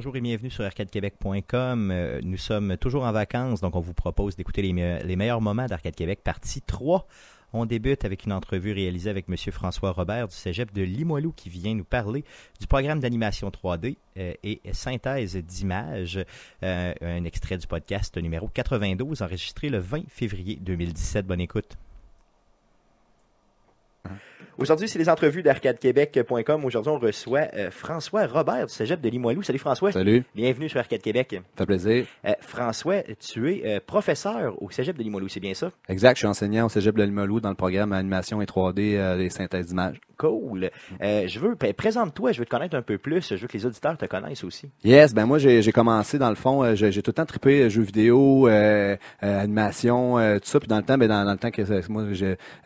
bonjour et bienvenue sur arcadequebec.com. Euh, nous sommes toujours en vacances, donc on vous propose d'écouter les, meilleurs moments d'Arcade Québec, partie 3. On débute avec une entrevue réalisée avec M. François Robert du Cégep de Limoilou qui vient nous parler du programme d'animation 3D euh, et synthèse d'images. Euh, un extrait du podcast numéro 92 enregistré le 20 février 2017. Bonne écoute. Aujourd'hui, c'est les entrevues d'arcadequebec.com. Aujourd'hui, on reçoit euh, François Robert du Cégep de Limoilou. Salut François. Salut. Bienvenue sur Arcade Québec. Ça fait plaisir. Euh, François, tu es euh, professeur au Cégep de Limoilou, c'est bien ça? Exact, je suis enseignant au Cégep de Limoilou dans le programme animation et 3D des synthèses d'images. Cool. je veux, ben, présente-toi, je veux te connaître un peu plus. Je veux que les auditeurs te connaissent aussi. Yes, ben moi j'ai commencé dans le fond, j'ai tout le temps trippé jeux vidéo, animation, tout ça. Puis dans le temps, ben, dans, le temps que moi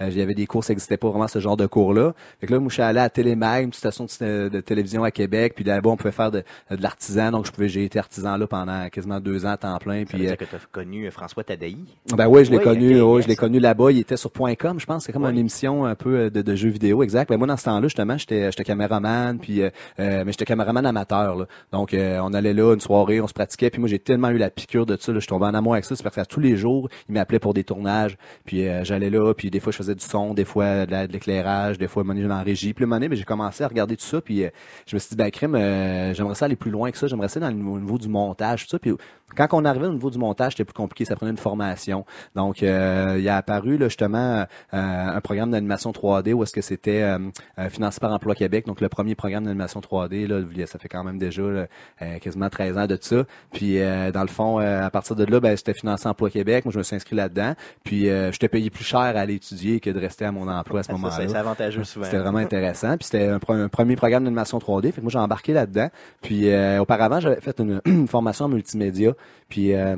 j'avais des cours, ça n'existait pas vraiment ce genre de cours-là. Fait que là, moi, je suis allé à Télémag, une station de, télévision à Québec, puis là-bas, on pouvait faire de, l'artisan. Donc, je pouvais, j'ai été artisan là pendant quasiment deux ans à temps plein. Ça puis, euh, que tu as connu François Tadaï? Ben oui, je l'ai connu, je l'ai connu là-bas. Il était sur .com, je pense. C'est comme une émission un peu euh, de, jeux vidéo, exact. Ben moi, dans ce temps-là, justement, j'étais, j'étais caméraman, puis, euh, mais j'étais caméraman amateur. Là. Donc, on allait là une soirée, on se pratiquait, puis moi, j'ai tellement eu la piqûre de ça. Là, je tombais en amour avec ça. C'est parce que tous les jours, il m'appelait pour des tournages, puis j'allais là, puis des fois, je faisais du son, des fois de, l'éclairage, des fois, je en régie. Puis ben, j'ai commencé à regarder tout ça, puis euh, je me suis dit, ben, crime, euh, j'aimerais ça aller plus loin que ça, j'aimerais ça dans le niveau, du montage, tout ça. Puis quand on arrivait au niveau du montage, c'était plus compliqué, ça prenait une formation. Donc, euh, il a apparu là, justement un programme d'animation 3D où est-ce que c'était financé par Emploi Québec, donc le premier programme d'animation 3D, là, ça fait quand même déjà quasiment 13 ans de ça. Puis, dans le fond, à partir de là, ben, c'était financé Emploi Québec. Moi, je me suis inscrit là-dedans. Puis, je t'ai payé plus cher à aller étudier que de rester à mon emploi à ce moment-là. Avantageux souvent. C'était vraiment intéressant. Puis c'était un, premier programme d'animation 3D. Fait que moi, j'ai embarqué là-dedans. Puis euh, auparavant, j'avais fait une, formation en multimédia. Puis euh,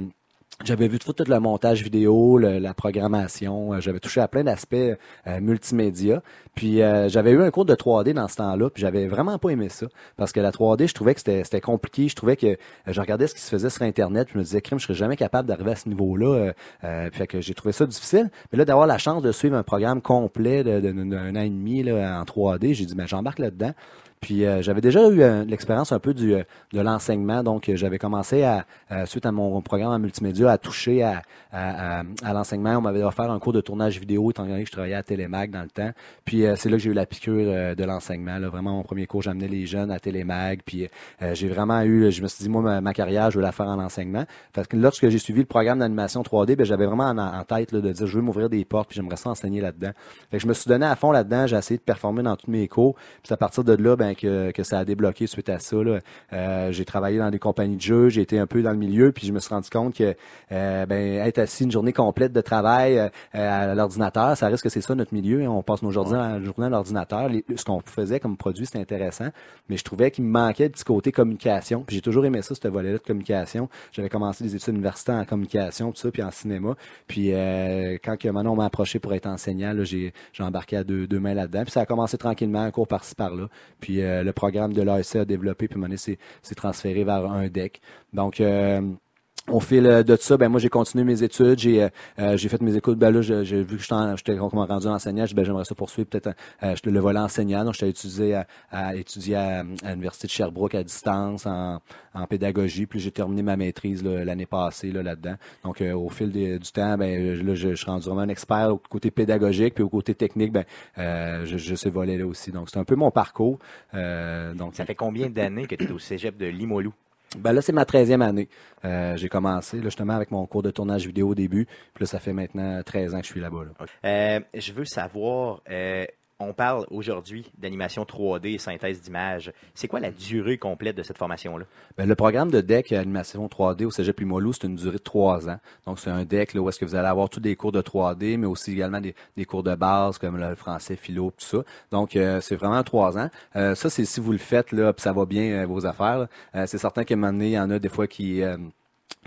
j'avais vu tout, tout le montage vidéo, la programmation, euh, j'avais touché à plein d'aspects euh, multimédia. Puis euh, j'avais eu un cours de 3D dans ce temps-là, puis j'avais vraiment pas aimé ça parce que la 3D, je trouvais que c'était compliqué, je trouvais que je regardais ce qui se faisait sur internet, puis je me disais crime, je serais jamais capable d'arriver à ce niveau-là. Euh, fait que j'ai trouvé ça difficile, mais là d'avoir la chance de suivre un programme complet d'un an et demi là, en 3D, j'ai dit mais j'embarque là-dedans. Puis euh, j'avais déjà eu euh, l'expérience un peu du, euh, de l'enseignement, donc j'avais commencé à, suite à mon programme en multimédia, à toucher à, à, à l'enseignement. On m'avait offert un cours de tournage vidéo, étant donné que je travaillais à Télémag dans le temps. Puis c'est là que j'ai eu la piqûre de l'enseignement. Vraiment, mon premier cours, j'amenais les jeunes à Télémag. Puis j'ai vraiment eu, je me suis dit, moi, ma, carrière, je veux la faire en enseignement. Parce que lorsque j'ai suivi le programme d'animation 3D, ben, j'avais vraiment en, tête là, de dire, je veux m'ouvrir des portes, puis j'aimerais ça enseigner là-dedans. Fait que je me suis donné à fond là-dedans, j'ai essayé de performer dans tous mes cours. Puis à partir de là, ben, ben, que, que ça a débloqué suite à ça. Euh, j'ai travaillé dans des compagnies de jeux, j'ai été un peu dans le milieu, puis je me suis rendu compte que euh, ben, être assis une journée complète de travail euh, à l'ordinateur, ça risque que c'est ça notre milieu. Hein. On passe nos journées, à, journée à l'ordinateur. Ce qu'on faisait comme produit, c'était intéressant, mais je trouvais qu'il me manquait le petit côté communication. Puis j'ai toujours aimé ça, ce volet-là de communication. J'avais commencé des études universitaires en communication, tout ça, puis en cinéma. Puis quand que Manon m'a approché pour être enseignant, j'ai embarqué à deux, deux mains là-dedans. Puis ça a commencé tranquillement, un cours par-ci par-là. Puis euh, le programme de l'ASC a développé, puis maintenant c'est transféré vers un deck. Donc euh, au fil de ça, ben moi j'ai continué mes études, j'ai euh, j'ai fait mes écoutes. Ben là, j'ai vu que j'étais rendu enseignant, ben j'aimerais ça poursuivre peut-être euh, le volet enseignant. Donc j'étais étudié à, à étudier à, l'université de Sherbrooke à distance en, en pédagogie. Puis j'ai terminé ma maîtrise l'année passée là là-dedans. Donc au fil du temps, ben là je, suis rendu vraiment un expert au côté pédagogique puis au côté technique, ben je, je sais voler là aussi. Donc c'est un peu mon parcours. donc ça fait combien d'années que tu es au cégep de Limoilou? Ben là, c'est ma 13e année. Euh, j'ai commencé justement avec mon cours de tournage vidéo au début. Puis là, ça fait maintenant 13 ans que je suis là-bas. Euh, je veux savoir, euh, on parle aujourd'hui d'animation 3D et synthèse d'images. C'est quoi la durée complète de cette formation-là? Ben, le programme de DEC animation 3D au Cégep Limoilou, c'est une durée de trois ans. Donc, c'est un DEC là, où est-ce que vous allez avoir tous des cours de 3D, mais aussi également des, cours de base comme le français, philo, tout ça. Donc, euh, c'est vraiment trois ans. Euh, ça, c'est si vous le faites, là, puis ça va bien euh, vos affaires. c'est certain qu'à un moment donné, il y en a des fois qui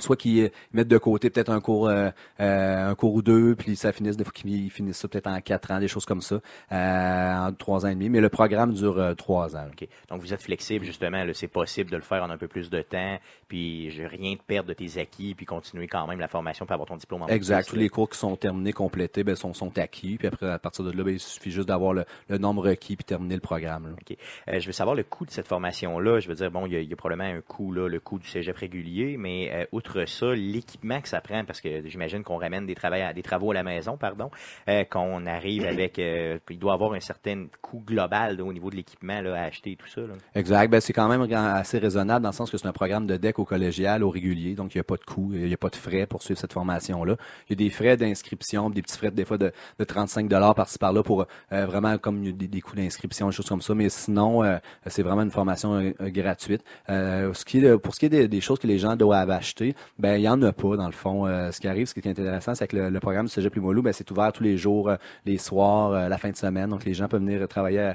soit qu'ils mettent de côté peut-être un cours euh, euh, un cours ou deux puis ça finisse des fois qu'ils finissent ça peut-être en quatre ans des choses comme ça euh, en trois ans et demi. Mais le programme dure trois ans. Donc vous êtes flexible justement c'est possible de le faire en un peu plus de temps puis j'ai rien de perdre de tes acquis puis continuer quand même la formation pour avoir ton diplôme en exact. tous les cours qui sont terminés complétés ben sont, sont acquis puis après à partir de là ben, il suffit juste d'avoir le, nombre requis puis terminer le programme ok. Je veux savoir le coût de cette formation là je veux dire bon il y a, probablement un coût là le coût du cégep régulier mais outre ça l'équipement que ça prend, parce que j'imagine qu'on ramène des, travaux, des travaux à la maison, pardon, euh, qu'on arrive avec, euh, il doit avoir un certain coût global au niveau de l'équipement à acheter et tout ça. Exact. Ben, c'est quand même assez raisonnable dans le sens que c'est un programme de DEC au collégial, au régulier, donc il n'y a pas de coût, il n'y a pas de frais pour suivre cette formation-là. Il y a des frais d'inscription, des petits frais des fois de, de 35 dollars par-ci par-là pour euh, vraiment comme des, des coûts d'inscription, des choses comme ça. Mais sinon, c'est vraiment une formation gratuite. ce qui est pour ce qui est des, choses que les gens doivent acheter, ben il y en a pas, dans le fond. Euh, ce qui arrive, ce qui est intéressant, c'est que le, programme du Cégep Limoilou, ben, c'est ouvert tous les jours, euh, les soirs, euh, la fin de semaine. Donc, les gens peuvent venir travailler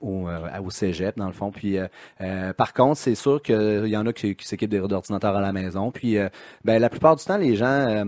au, Cégep, dans le fond. Puis, par contre, c'est sûr qu'il y en a qui, qui s'équipent d'ordinateurs à la maison. Puis, ben, la plupart du temps, les gens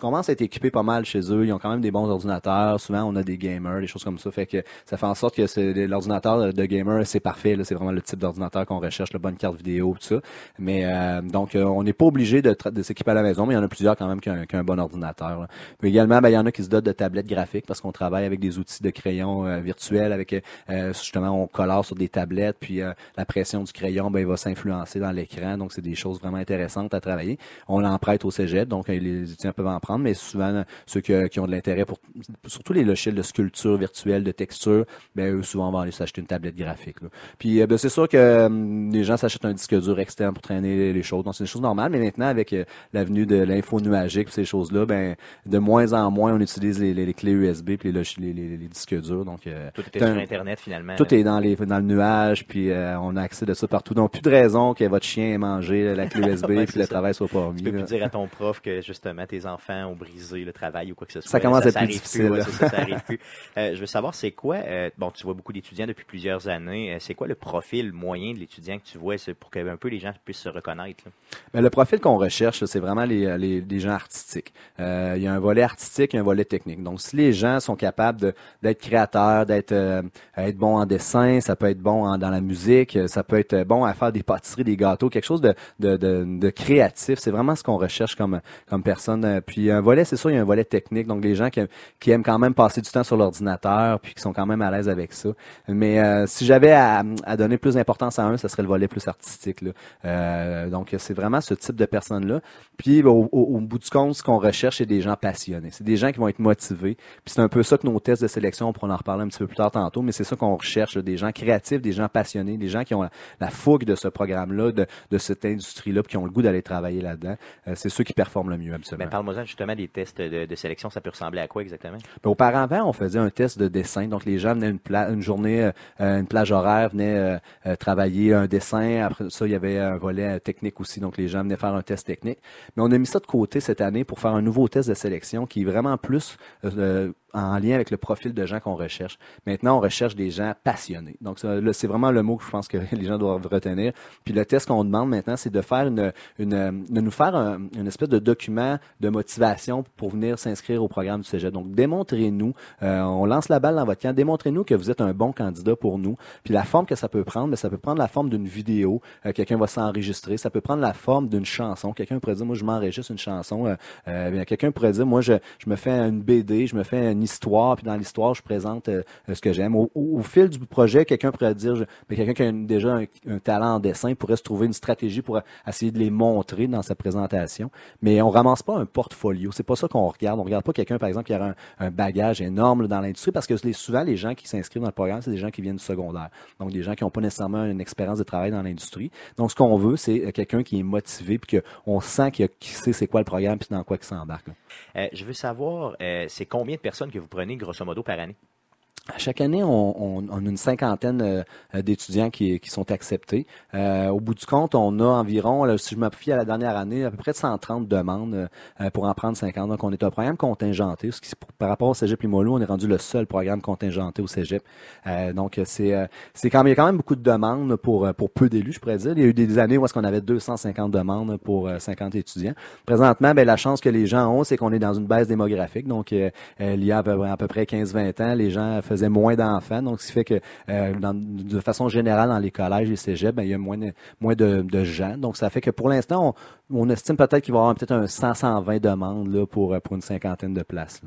commencent à être équipés pas mal chez eux. Ils ont quand même des bons ordinateurs. Souvent, on a des gamers, des choses comme ça. Fait que ça fait en sorte que l'ordinateur de gamer, c'est parfait. C'est vraiment le type d'ordinateur qu'on recherche, la bonne carte vidéo, tout ça. Mais donc, on n'est pas obligé de, s'équiper à la maison, mais il y en a plusieurs quand même qui ont, un bon ordinateur. Puis également, ben, il y en a qui se dotent de tablettes graphiques parce qu'on travaille avec des outils de crayon euh, virtuels, avec euh, justement on colore sur des tablettes, puis euh, la pression du crayon, ben, il va s'influencer dans l'écran. Donc c'est des choses vraiment intéressantes à travailler. On en prête au cégep, donc les étudiants peuvent en prendre, mais souvent ceux qui, ont de l'intérêt pour surtout les logiciels de sculpture virtuelle, de texture, ben eux souvent vont aller s'acheter une tablette graphique. Puis ben, c'est sûr que hum, les gens s'achètent un disque dur externe pour traîner les choses. Donc c'est une chose mais maintenant avec l'avenue de l'info nuagique, ces choses-là, ben de moins en moins on utilise les, clés USB puis les, les, disques durs. Donc euh, tout est sur Internet finalement. Tout est dans les dans le nuage puis euh, on a accès de ça partout. Donc plus de raison que votre chien ait mangé la clé USB puis le travail soit pas mis. Tu peux plus dire à ton prof que justement tes enfants ont brisé le travail ou quoi que ce soit. Ça commence à être plus difficile. ça, arrive plus. Euh, je veux savoir c'est quoi. bon, tu vois beaucoup d'étudiants depuis plusieurs années. c'est quoi le profil moyen de l'étudiant que tu vois pour que un peu les gens puissent se reconnaître? Ben, le profil qu'on recherche, c'est vraiment les, les, les gens artistiques. Euh, il y a un volet artistique et un volet technique. Donc, si les gens sont capables d'être créateurs, d'être euh, être bons en dessin, ça peut être bon dans la musique, ça peut être bon à faire des pâtisseries, des gâteaux, quelque chose de, de, de, créatif. C'est vraiment ce qu'on recherche comme, comme personne. Puis un volet, c'est sûr, il y a un volet technique. Donc, les gens qui, qui aiment quand même passer du temps sur l'ordinateur, puis qui sont quand même à l'aise avec ça. Mais euh, si j'avais à, à, donner plus d'importance à un, ce serait le volet plus artistique. Là. Euh, donc, c'est vraiment ce type de personnes-là. Puis, au, au, bout du compte, ce qu'on recherche, c'est des gens passionnés. C'est des gens qui vont être motivés. Puis c'est un peu ça que nos tests de sélection, on pourra en reparler un petit peu plus tard tantôt, mais c'est ça qu'on recherche, des gens créatifs, des gens passionnés, des gens qui ont la, fougue de ce programme-là, de, de cette industrie-là, puis qui ont le goût d'aller travailler là-dedans. Euh, c'est ceux qui performent le mieux, absolument. Ben, parle-moi justement des tests de, sélection, ça peut ressembler à quoi exactement? Ben, auparavant, on faisait un test de dessin. Donc les gens venaient une, une journée, euh, une plage horaire, venaient euh, travailler un dessin. Après ça, il y avait un volet technique aussi. Donc les gens venaient faire un test technique. Mais on a mis ça de côté cette année pour faire un nouveau test de sélection qui est vraiment plus euh, en lien avec le profil de gens qu'on recherche. Maintenant, on recherche des gens passionnés. Donc, c'est vraiment le mot que je pense que les gens doivent retenir. Puis le test qu'on demande maintenant, c'est de faire une, une, de nous faire une espèce de document de motivation pour venir s'inscrire au programme du Cégep. Donc, démontrez-nous, euh, on lance la balle dans votre camp, démontrez-nous que vous êtes un bon candidat pour nous. Puis la forme que ça peut prendre, mais ça peut prendre la forme d'une vidéo. Euh, quelqu'un va s'enregistrer. Ça peut prendre la forme d'une chanson. Quelqu'un pourrait dire, moi, je m'enregistre une chanson. Euh, euh quelqu'un pourrait dire, moi, je, je me fais une BD, je me fais une histoire, puis dans l'histoire, je présente euh, ce que j'aime. Au, fil du projet, quelqu'un pourrait dire, mais quelqu'un qui a déjà un, talent en dessin pourrait se trouver une stratégie pour essayer de les montrer dans sa présentation. Mais on ramasse pas un portfolio. C'est pas ça qu'on regarde. On regarde pas quelqu'un, par exemple, qui a un, bagage énorme dans l'industrie, parce que souvent, les gens qui s'inscrivent dans le programme, c'est des gens qui viennent du secondaire. Donc, des gens qui n'ont pas nécessairement une expérience de travail dans l'industrie. Donc, ce qu'on veut, c'est euh, quelqu'un qui est motivé, puis qu'on sent qu'il sait c'est quoi le programme, puis dans quoi il s'embarque. Euh, je veux savoir, c'est combien de personnes que vous prenez grosso modo par année? Chaque année, on, on, a une cinquantaine euh, d'étudiants qui, qui, sont acceptés. Euh, au bout du compte, on a environ, si je m'appuie à la dernière année, à peu près de 130 demandes euh, pour en prendre 50. Donc, on est un programme contingenté. Ce qui, par rapport au Cégep Limoilou, on est rendu le seul programme contingenté au Cégep. donc, c'est c'est quand même, il y a quand même beaucoup de demandes pour pour peu d'élus, je pourrais dire. Il y a eu des années où est-ce qu'on avait 250 demandes pour 50 étudiants. Présentement, ben, la chance que les gens ont, c'est qu'on est dans une baisse démographique. Donc, il y a à à peu près 15-20 ans, les gens faisait moins d'enfants, donc ce qui fait que euh, de façon générale dans les collèges et cégeps, ben, il y a moins de, moins de, gens. Donc ça fait que pour l'instant, on, estime peut-être qu'il va y avoir peut-être un 100-120 demandes là, pour, pour une cinquantaine de places.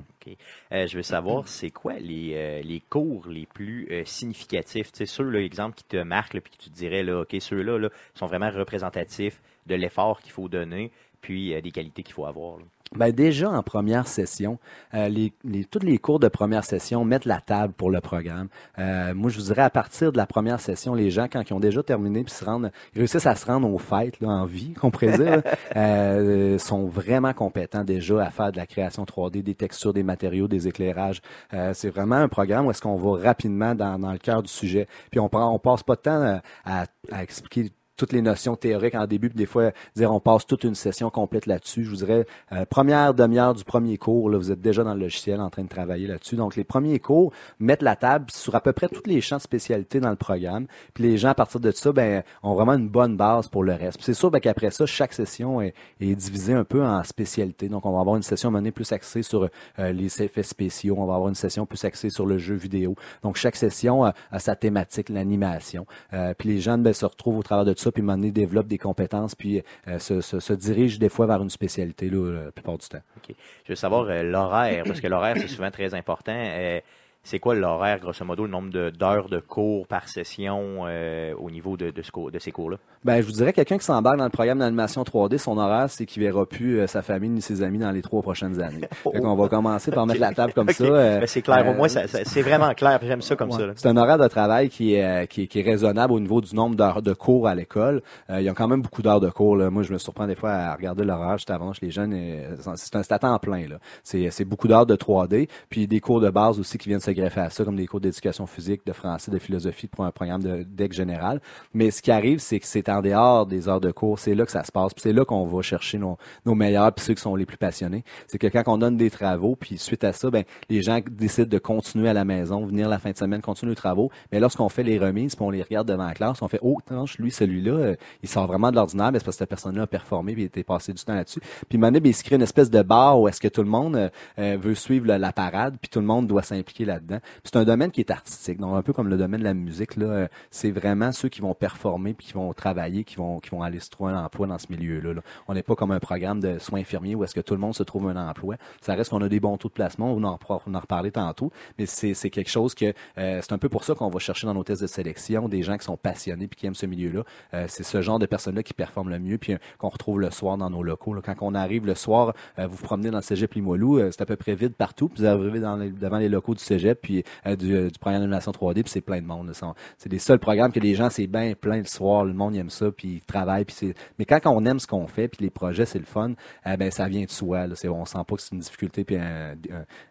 Euh, je veux savoir, c'est quoi les, euh, les cours les plus significatifs? Tu sais, ceux, l'exemple qui te marque, puis que tu te dirais, là, OK, ceux-là là, sont vraiment représentatifs de l'effort qu'il faut donner, puis des qualités qu'il faut avoir. Ben déjà en première session, euh, les, les, tous les cours de première session mettent la table pour le programme. Euh, moi, je vous dirais à partir de la première session, les gens quand ils ont déjà terminé puis se rendent, ils réussissent à se rendre aux fêtes là, en vie, qu'on pourrait dire, euh, sont vraiment compétents déjà à faire de la création 3D, des textures, des matériaux, des éclairages. Euh, c'est vraiment un programme où est-ce qu'on va rapidement dans, dans le cœur du sujet. Puis on prend, on passe pas de temps à, à expliquer toutes les notions théoriques en début, puis des fois, dire on passe toute une session complète là-dessus. Je vous dirais, euh, première demi-heure du premier cours, là, vous êtes déjà dans le logiciel en train de travailler là-dessus. Donc, les premiers cours mettent la table sur à peu près tous les champs de spécialité dans le programme. Puis les gens, à partir de ça, ben, ont vraiment une bonne base pour le reste. c'est sûr ben, qu'après ça, chaque session est, est, divisée un peu en spécialités. Donc, on va avoir une session menée plus axée sur euh, les effets spéciaux. On va avoir une session plus axée sur le jeu vidéo. Donc, chaque session a, sa thématique, l'animation. Euh, puis les gens ben, se retrouvent au travers de ça ça, puis à développe des compétences, puis euh, se, se, dirige des fois vers une spécialité la plupart du temps. Je veux savoir euh, l'horaire, parce que l'horaire, c'est souvent très important. C'est quoi l'horaire, grosso modo, le nombre d'heures de, cours par session euh, au niveau de, de, ce, de ces cours-là? Ben, je vous dirais, quelqu'un qui s'embarque dans le programme d'animation 3D, son horaire, c'est qu'il verra plus euh, sa famille ni ses amis dans les trois prochaines années. On va commencer par mettre la table comme ça. Euh, ben, c'est clair. au moins, c'est vraiment clair. J'aime ça comme ça. C'est un horaire de travail qui est, qui, est, raisonnable au niveau du nombre d'heures de cours à l'école. il y a quand même beaucoup d'heures de cours. Là. Moi, je me surprends des fois à regarder l'horaire juste avant. Les jeunes, c'est un, temps plein. C'est beaucoup d'heures de 3D. Puis des cours de base aussi qui viennent se greffer à ça, comme des d'éducation physique, de français, de philosophie pour un programme de DEC général. Mais ce qui arrive, c'est que c'est en dehors des heures de cours. C'est là que ça se passe. c'est là qu'on va chercher nos, meilleurs, puis ceux qui sont les plus passionnés. C'est que quand on donne des travaux, puis suite à ça, ben les gens décident de continuer à la maison, venir la fin de semaine, continuer les travaux. Mais lorsqu'on fait les remises, puis on les regarde devant la classe, on fait oh tranche, lui celui-là, euh, il sort vraiment de l'ordinaire, mais c'est parce que cette personne-là a performé, puis il était passé du temps là-dessus. Puis maintenant, il se crée une espèce de bar où est-ce que tout le monde euh, euh, veut suivre la parade, puis tout le monde doit s'impliquer là-dedans. C'est un domaine qui est artistique. Donc un peu comme le domaine de la musique là, euh, c'est vraiment ceux qui vont performer puis qui vont travailler, qui vont qui vont aller se trouver un emploi dans ce milieu-là. On n'est pas comme un programme de soins infirmiers où est-ce que tout le monde se trouve un emploi. Ça reste qu'on a des bons taux de placement, on en on en tantôt, mais c'est c'est quelque chose que euh, c'est un peu pour ça qu'on va chercher dans nos tests de sélection des gens qui sont passionnés puis qui aiment ce milieu-là. Euh, c'est ce genre de personnes-là qui performent le mieux puis qu'on retrouve le soir dans nos locaux. Quand on arrive le soir, vous vous promenez dans le cégep Limoilou, c'est à peu près vide partout, puis vous arrivez dans devant les locaux du cégep puis du, du programme d'animation 3D, puis c'est plein de monde. C'est des seuls programmes que les gens, c'est bien plein le soir, le monde aime ça, puis ils travaillent. Puis Mais quand on aime ce qu'on fait, puis les projets, c'est le fun, eh ben ça vient de soi. Là. On sent pas que c'est une difficulté, puis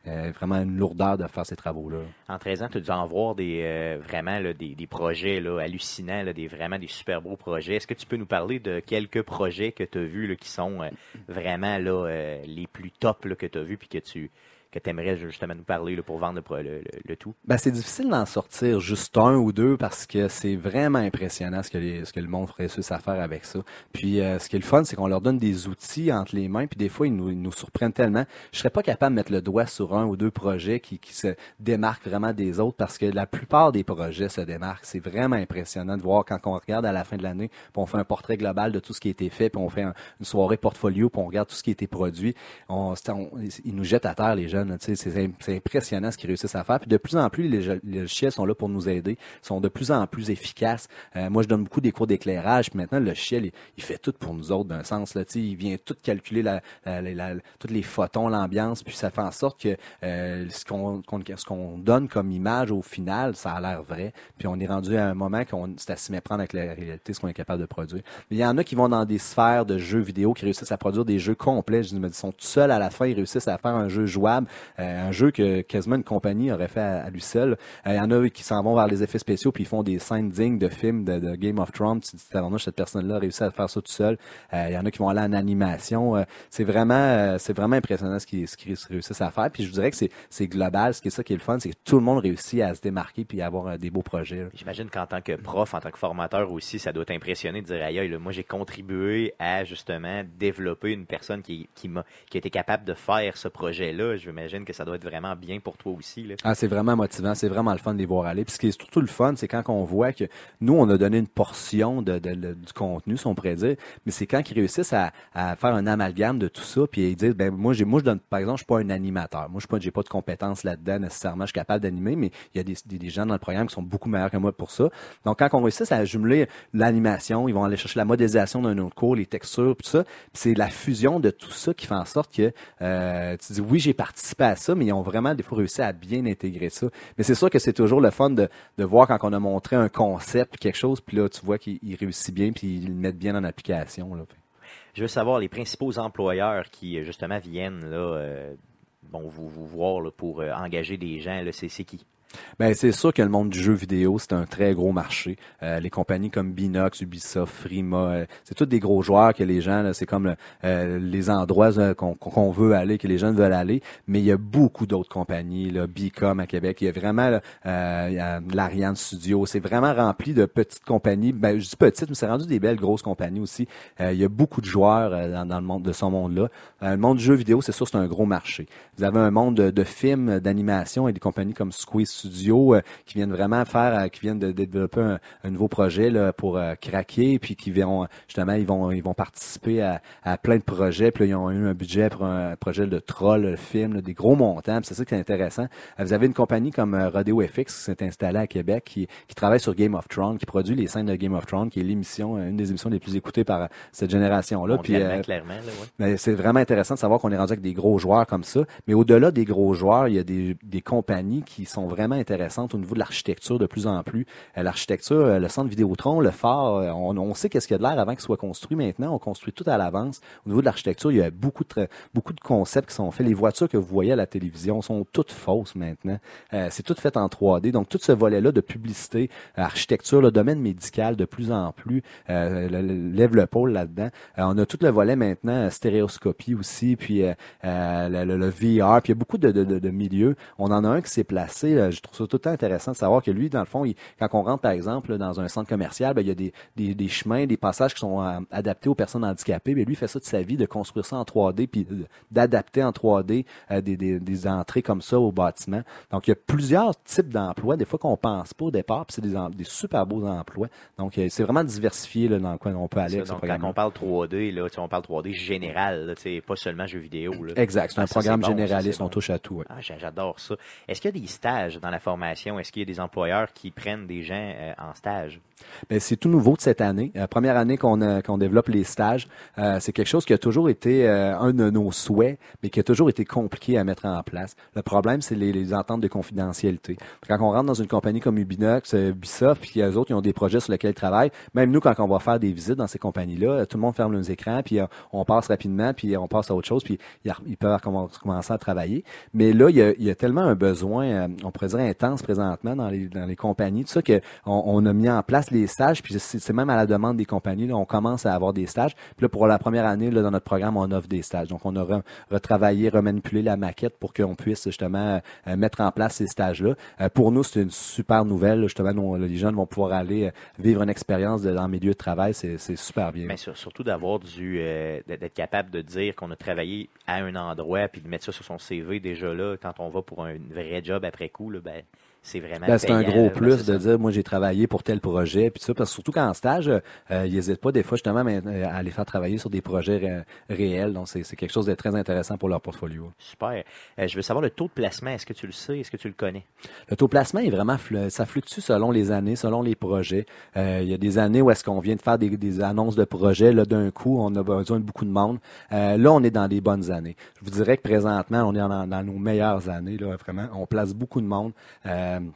vraiment une lourdeur de faire ces travaux-là. En 13 ans, tu as dû en voir des, euh, vraiment des, des, projets là, hallucinants, des, vraiment des super beaux projets. Est-ce que tu peux nous parler de quelques projets que tu as vus qui sont euh, vraiment là, euh, les plus top là, que tu as vus, puis que tu que tu aimerais justement nous parler pour vendre le, tout? Ben, c'est difficile d'en sortir juste un ou deux parce que c'est vraiment impressionnant ce que, le monde réussit à faire avec ça. Puis euh, ce qui est le fun, c'est qu'on leur donne des outils entre les mains, puis des fois, ils nous, surprennent tellement. Je serais pas capable de mettre le doigt sur un ou deux projets qui, se démarquent vraiment des autres parce que la plupart des projets se démarquent. C'est vraiment impressionnant de voir quand on regarde à la fin de l'année, puis on fait un portrait global de tout ce qui a été fait, puis on fait une soirée portfolio, puis on regarde tout ce qui a été produit. Ils nous jettent à terre, les jeunes c'est impressionnant ce qu'ils réussissent à faire. Puis de plus en plus, les, logiciels sont là pour nous aider, sont de plus en plus efficaces. Euh, moi, je donne beaucoup des cours d'éclairage. Puis maintenant, le logiciel, il, fait tout pour nous autres d'un sens. Là, il vient tout calculer la, la, toutes les photons, l'ambiance. Puis ça fait en sorte que euh, ce qu'on ce qu'on donne comme image au final, ça a l'air vrai. Puis on est rendu à un moment qu'on c'est à s'y méprendre avec la réalité, ce qu'on est capable de produire. Mais il y en a qui vont dans des sphères de jeux vidéo, qui réussissent à produire des jeux complets. Je me dis, ils sont tout seuls à la fin, ils réussissent à faire un jeu jouable un jeu que quasiment une compagnie aurait fait à, lui seul. Il y en a qui s'en vont vers les effets spéciaux puis ils font des scènes dignes de films de, Game of Thrones. Tu dis, cette personne-là a réussi à faire ça tout seul. Il y en a qui vont aller en animation. c'est vraiment, c'est vraiment impressionnant ce qu'ils réussissent à faire. Puis je vous dirais que c'est global. Ce qui est ça qui est le fun, c'est que tout le monde réussit à se démarquer puis à avoir des beaux projets. J'imagine qu'en tant que prof, en tant que formateur aussi, ça doit t'impressionner de dire aïe, moi j'ai contribué à justement développer une personne qui, qui, a, qui a été capable de faire ce projet-là. J'imagine que ça doit être vraiment bien pour toi aussi. Ah, c'est vraiment motivant, c'est vraiment le fun de les voir aller. Puis ce qui est surtout le fun, c'est quand on voit que nous, on a donné une portion du contenu, si on pourrait dire, mais c'est quand ils réussissent à, faire un amalgame de tout ça, puis ils disent, ben moi, j'ai, moi je donne, par exemple, je suis pas un animateur. Moi, je n'ai pas, de compétences là-dedans nécessairement. Je suis capable d'animer, mais il y a des, gens dans le programme qui sont beaucoup meilleurs que moi pour ça. Donc, quand on réussit à jumeler l'animation, ils vont aller chercher la modélisation d'un autre cours, les textures, tout ça. c'est la fusion de tout ça qui fait en sorte que euh, tu dis oui, j'ai participé à ça, mais ils ont vraiment des fois réussi à bien intégrer ça. Mais c'est sûr que c'est toujours le fun de, voir quand on a montré un concept, quelque chose, puis là, tu vois qu'il réussit bien, puis ils le mettent bien en application. Je veux savoir les principaux employeurs qui, justement, viennent là, euh, bon, vous, voir pour euh, engager des gens, c'est qui? Ben c'est sûr que le monde du jeu vidéo, c'est un très gros marché. Euh, les compagnies comme Binox, Ubisoft, Frima, euh, c'est tous des gros joueurs que les gens, c'est comme euh, les endroits qu'on veut aller, que les jeunes veulent aller. Mais il y a beaucoup d'autres compagnies, là, Bicom à Québec. Il y a vraiment l'Ariane Studio. C'est vraiment rempli de petites compagnies. Ben, je dis petites, mais c'est rendu des belles grosses compagnies aussi. il y a beaucoup de joueurs dans, le monde de ce monde-là. le monde du jeu vidéo, c'est sûr, c'est un gros marché. Vous avez un monde de, de films, d'animation et des compagnies comme Squeeze studios euh, qui viennent vraiment faire, euh, qui viennent de, développer un, nouveau projet là, pour euh, craquer, puis qui vont justement ils vont ils vont participer à, à plein de projets. Puis là, ils ont eu un budget pour un projet de troll, le film, des gros montants. C'est ça qui est intéressant. Vous avez une compagnie comme Rodeo FX qui s'est installée à Québec, qui, qui travaille sur Game of Thrones, qui produit les scènes de Game of Thrones, qui est l'émission, une des émissions les plus écoutées par cette génération-là. Puis clairement, ouais. c'est vraiment intéressant de savoir qu'on est rendu avec des gros joueurs comme ça. Mais au-delà des gros joueurs, il y a des, des compagnies qui sont vraiment intéressante au niveau de l'architecture de plus en plus. Euh, l'architecture, euh, le centre Vidéotron, le phare, euh, on, sait qu'est-ce qu'il y a de l'air avant qu'il soit construit maintenant. On construit tout à l'avance. Au niveau de l'architecture, il y a beaucoup de, beaucoup de concepts qui sont faits. Les voitures que vous voyez à la télévision sont toutes fausses maintenant. c'est tout fait en 3D. Donc, tout ce volet-là de publicité, architecture, le domaine médical de plus en plus lève le pôle là-dedans. on a tout le volet maintenant, stéréoscopie aussi, puis le, VR, puis il y a beaucoup de, de, milieux. On en a un qui s'est placé, trouve ça tout le temps intéressant de savoir que lui, dans le fond, quand on rentre, par exemple, dans un centre commercial, ben, il y a des, des, des, chemins, des passages qui sont euh, adaptés aux personnes handicapées. Mais lui, il fait ça de sa vie, de construire ça en 3D, puis d'adapter en 3D euh, des, des, des, entrées comme ça au bâtiment. Donc, il y a plusieurs types d'emplois, des fois qu'on pense pas au départ, puis c'est des, des super beaux emplois. Donc, euh, c'est vraiment diversifié là, dans quoi on peut aller. donc, quand on parle 3D, là, on parle 3D général, là, pas seulement jeux vidéo. Là. Exact, c'est un ah, programme généraliste, on touche à tout. Ah, j'adore ça. Est-ce qu'il y a des stages dans la formation? Est-ce qu'il y a des employeurs qui prennent des gens euh, en stage? C'est tout nouveau de cette année. La première année qu'on qu'on développe les stages, euh, c'est quelque chose qui a toujours été euh, un de nos souhaits, mais qui a toujours été compliqué à mettre en place. Le problème, c'est les, les, ententes de confidentialité. Quand on rentre dans une compagnie comme Ubinox, Ubisoft, puis les autres, ils ont des projets sur lesquels ils travaillent. Même nous, quand on va faire des visites dans ces compagnies-là, tout le monde ferme nos écrans, puis on passe rapidement, puis on passe à autre chose, puis ils peuvent commencer à travailler. Mais là, il y a, il y a tellement un besoin, on pourrait dire intense présentement dans les, dans les compagnies, tout ça qu'on on a mis en place les stages, puis c'est même à la demande des compagnies, là, on commence à avoir des stages. Puis là, pour la première année, là, dans notre programme, on offre des stages. Donc, on a retravaillé, remanipulé la maquette pour qu'on puisse justement euh, mettre en place ces stages-là. Euh, pour nous, c'est une super nouvelle. Justement, les jeunes vont pouvoir aller euh, vivre une expérience dans le milieu de travail. C'est super bien. Surtout d'avoir d'être capable de dire qu'on a travaillé à un endroit, puis de mettre ça sur son CV déjà là, quand on va pour un vrai job après coup, là, ben, c'est vraiment ben, c'est un gros plus de dire moi j'ai travaillé pour tel projet puis ça parce que surtout qu'en stage euh, ils n'hésitent pas des fois justement euh, à les faire travailler sur des projets réels donc c'est quelque chose de très intéressant pour leur portfolio. Super. Euh, je veux savoir le taux de placement, est-ce que tu le sais, est-ce que tu le connais? Le taux de placement est vraiment ça fluctue selon les années, selon les projets. il y a des années où est-ce qu'on vient de faire des, annonces de projets là d'un coup, on a besoin de beaucoup de monde. là on est dans des bonnes années. Je vous dirais que présentement on est dans, dans nos meilleures années là vraiment, on place beaucoup de monde. Euh, um,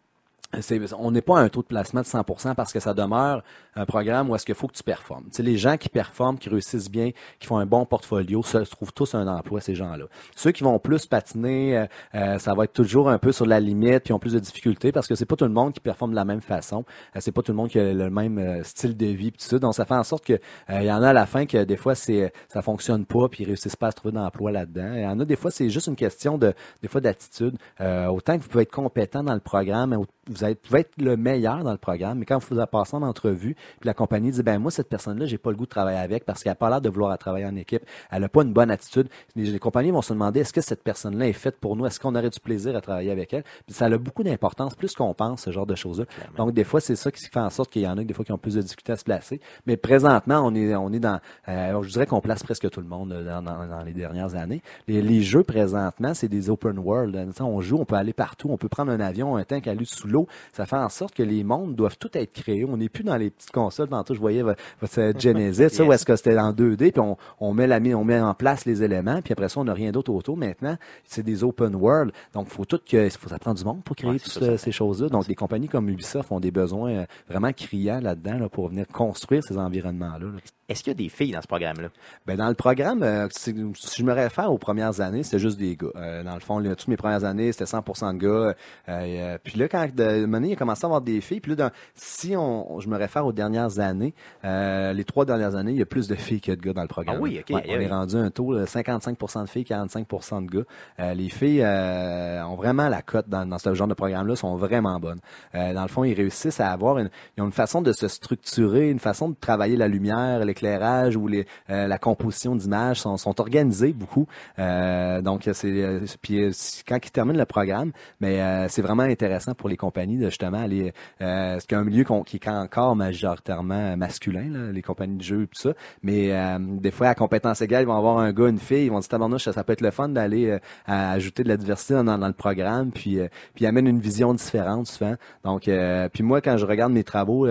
on n'est pas à un taux de placement de 100% parce que ça demeure un programme où est-ce qu'il faut que tu performes. Tu les gens qui performent, qui réussissent bien, qui font un bon portfolio, se trouvent tous un emploi, ces gens-là. Ceux qui vont plus patiner, euh, euh, ça va être toujours un peu sur la limite, puis ont plus de difficultés parce que c'est pas tout le monde qui performe de la même façon. Euh, c'est pas tout le monde qui a le même style de vie, puis tout ça. Donc, ça fait en sorte que il y en a à la fin que des fois, c'est ça fonctionne pas, puis ils réussissent pas à se trouver d'emploi là-dedans. Il y en a des fois, c'est juste une question de des fois d'attitude. autant que vous pouvez être compétent dans le programme, vous, êtes, pouvez être le meilleur dans le programme, mais quand vous passez en entrevue, puis la compagnie dit ben moi cette personne-là, j'ai pas le goût de travailler avec parce qu'elle a pas l'air de vouloir travailler en équipe, elle a pas une bonne attitude. Les, compagnies vont se demander est-ce que cette personne-là est faite pour nous, est-ce qu'on aurait du plaisir à travailler avec elle? Puis ça a beaucoup d'importance, plus qu'on pense ce genre de choses-là. Donc des fois c'est ça qui fait en sorte qu'il y en a des fois qui ont plus de difficultés à se placer. Mais présentement on est on est dans, euh, je dirais qu'on place presque tout le monde dans, dans, les dernières années. Les, les jeux présentement c'est des open world. On joue, on peut aller partout, on peut prendre un avion, un tank à lui sous l'eau. Ça fait en sorte que les mondes doivent tout être créés. On n'est plus dans les petites consoles. Tantôt, je voyais votre, Genesis, ça, où est-ce que c'était en 2D, puis on, on, met la, on met en place les éléments, puis après ça, on n'a rien d'autre autour. Maintenant, c'est des open world. Donc, faut tout que, faut ça prend du monde pour créer toutes ces choses-là. Donc, des compagnies comme Ubisoft ont des besoins euh, vraiment criants là-dedans là, pour venir construire ces environnements-là. là est-ce qu'il y a des filles dans ce programme-là? Ben dans le programme, euh, si je me réfère aux premières années, c'était juste des gars. Euh, dans le fond, toutes mes premières années, c'était 100% de gars. Euh, puis là, quand de il a commencé à avoir des filles, puis là, si on, je me réfère aux dernières années, les trois dernières années, il y a plus de filles que de gars dans le programme. Ah oui, ok. on est rendu un taux de 55% de filles, 45% de gars. les filles ont vraiment la cote dans, dans ce genre de programme-là, sont vraiment bonnes. dans le fond, ils réussissent à avoir une, ils ont une façon de se structurer, une façon de travailler la lumière, l'éclairage ou les, euh, la composition d'images sont, sont organisés beaucoup. Euh, donc c'est euh, puis quand ils terminent le programme, mais c'est vraiment intéressant pour les compagnies de justement aller c'est un milieu qui est encore majoritairement masculin les compagnies de jeux et tout ça, mais des fois à compétence égale, ils vont avoir un gars, une fille, ils vont dire tabarnouche, ça peut être le fun d'aller ajouter de la diversité dans, le programme puis puis amène une vision différente souvent. Donc puis moi quand je regarde mes travaux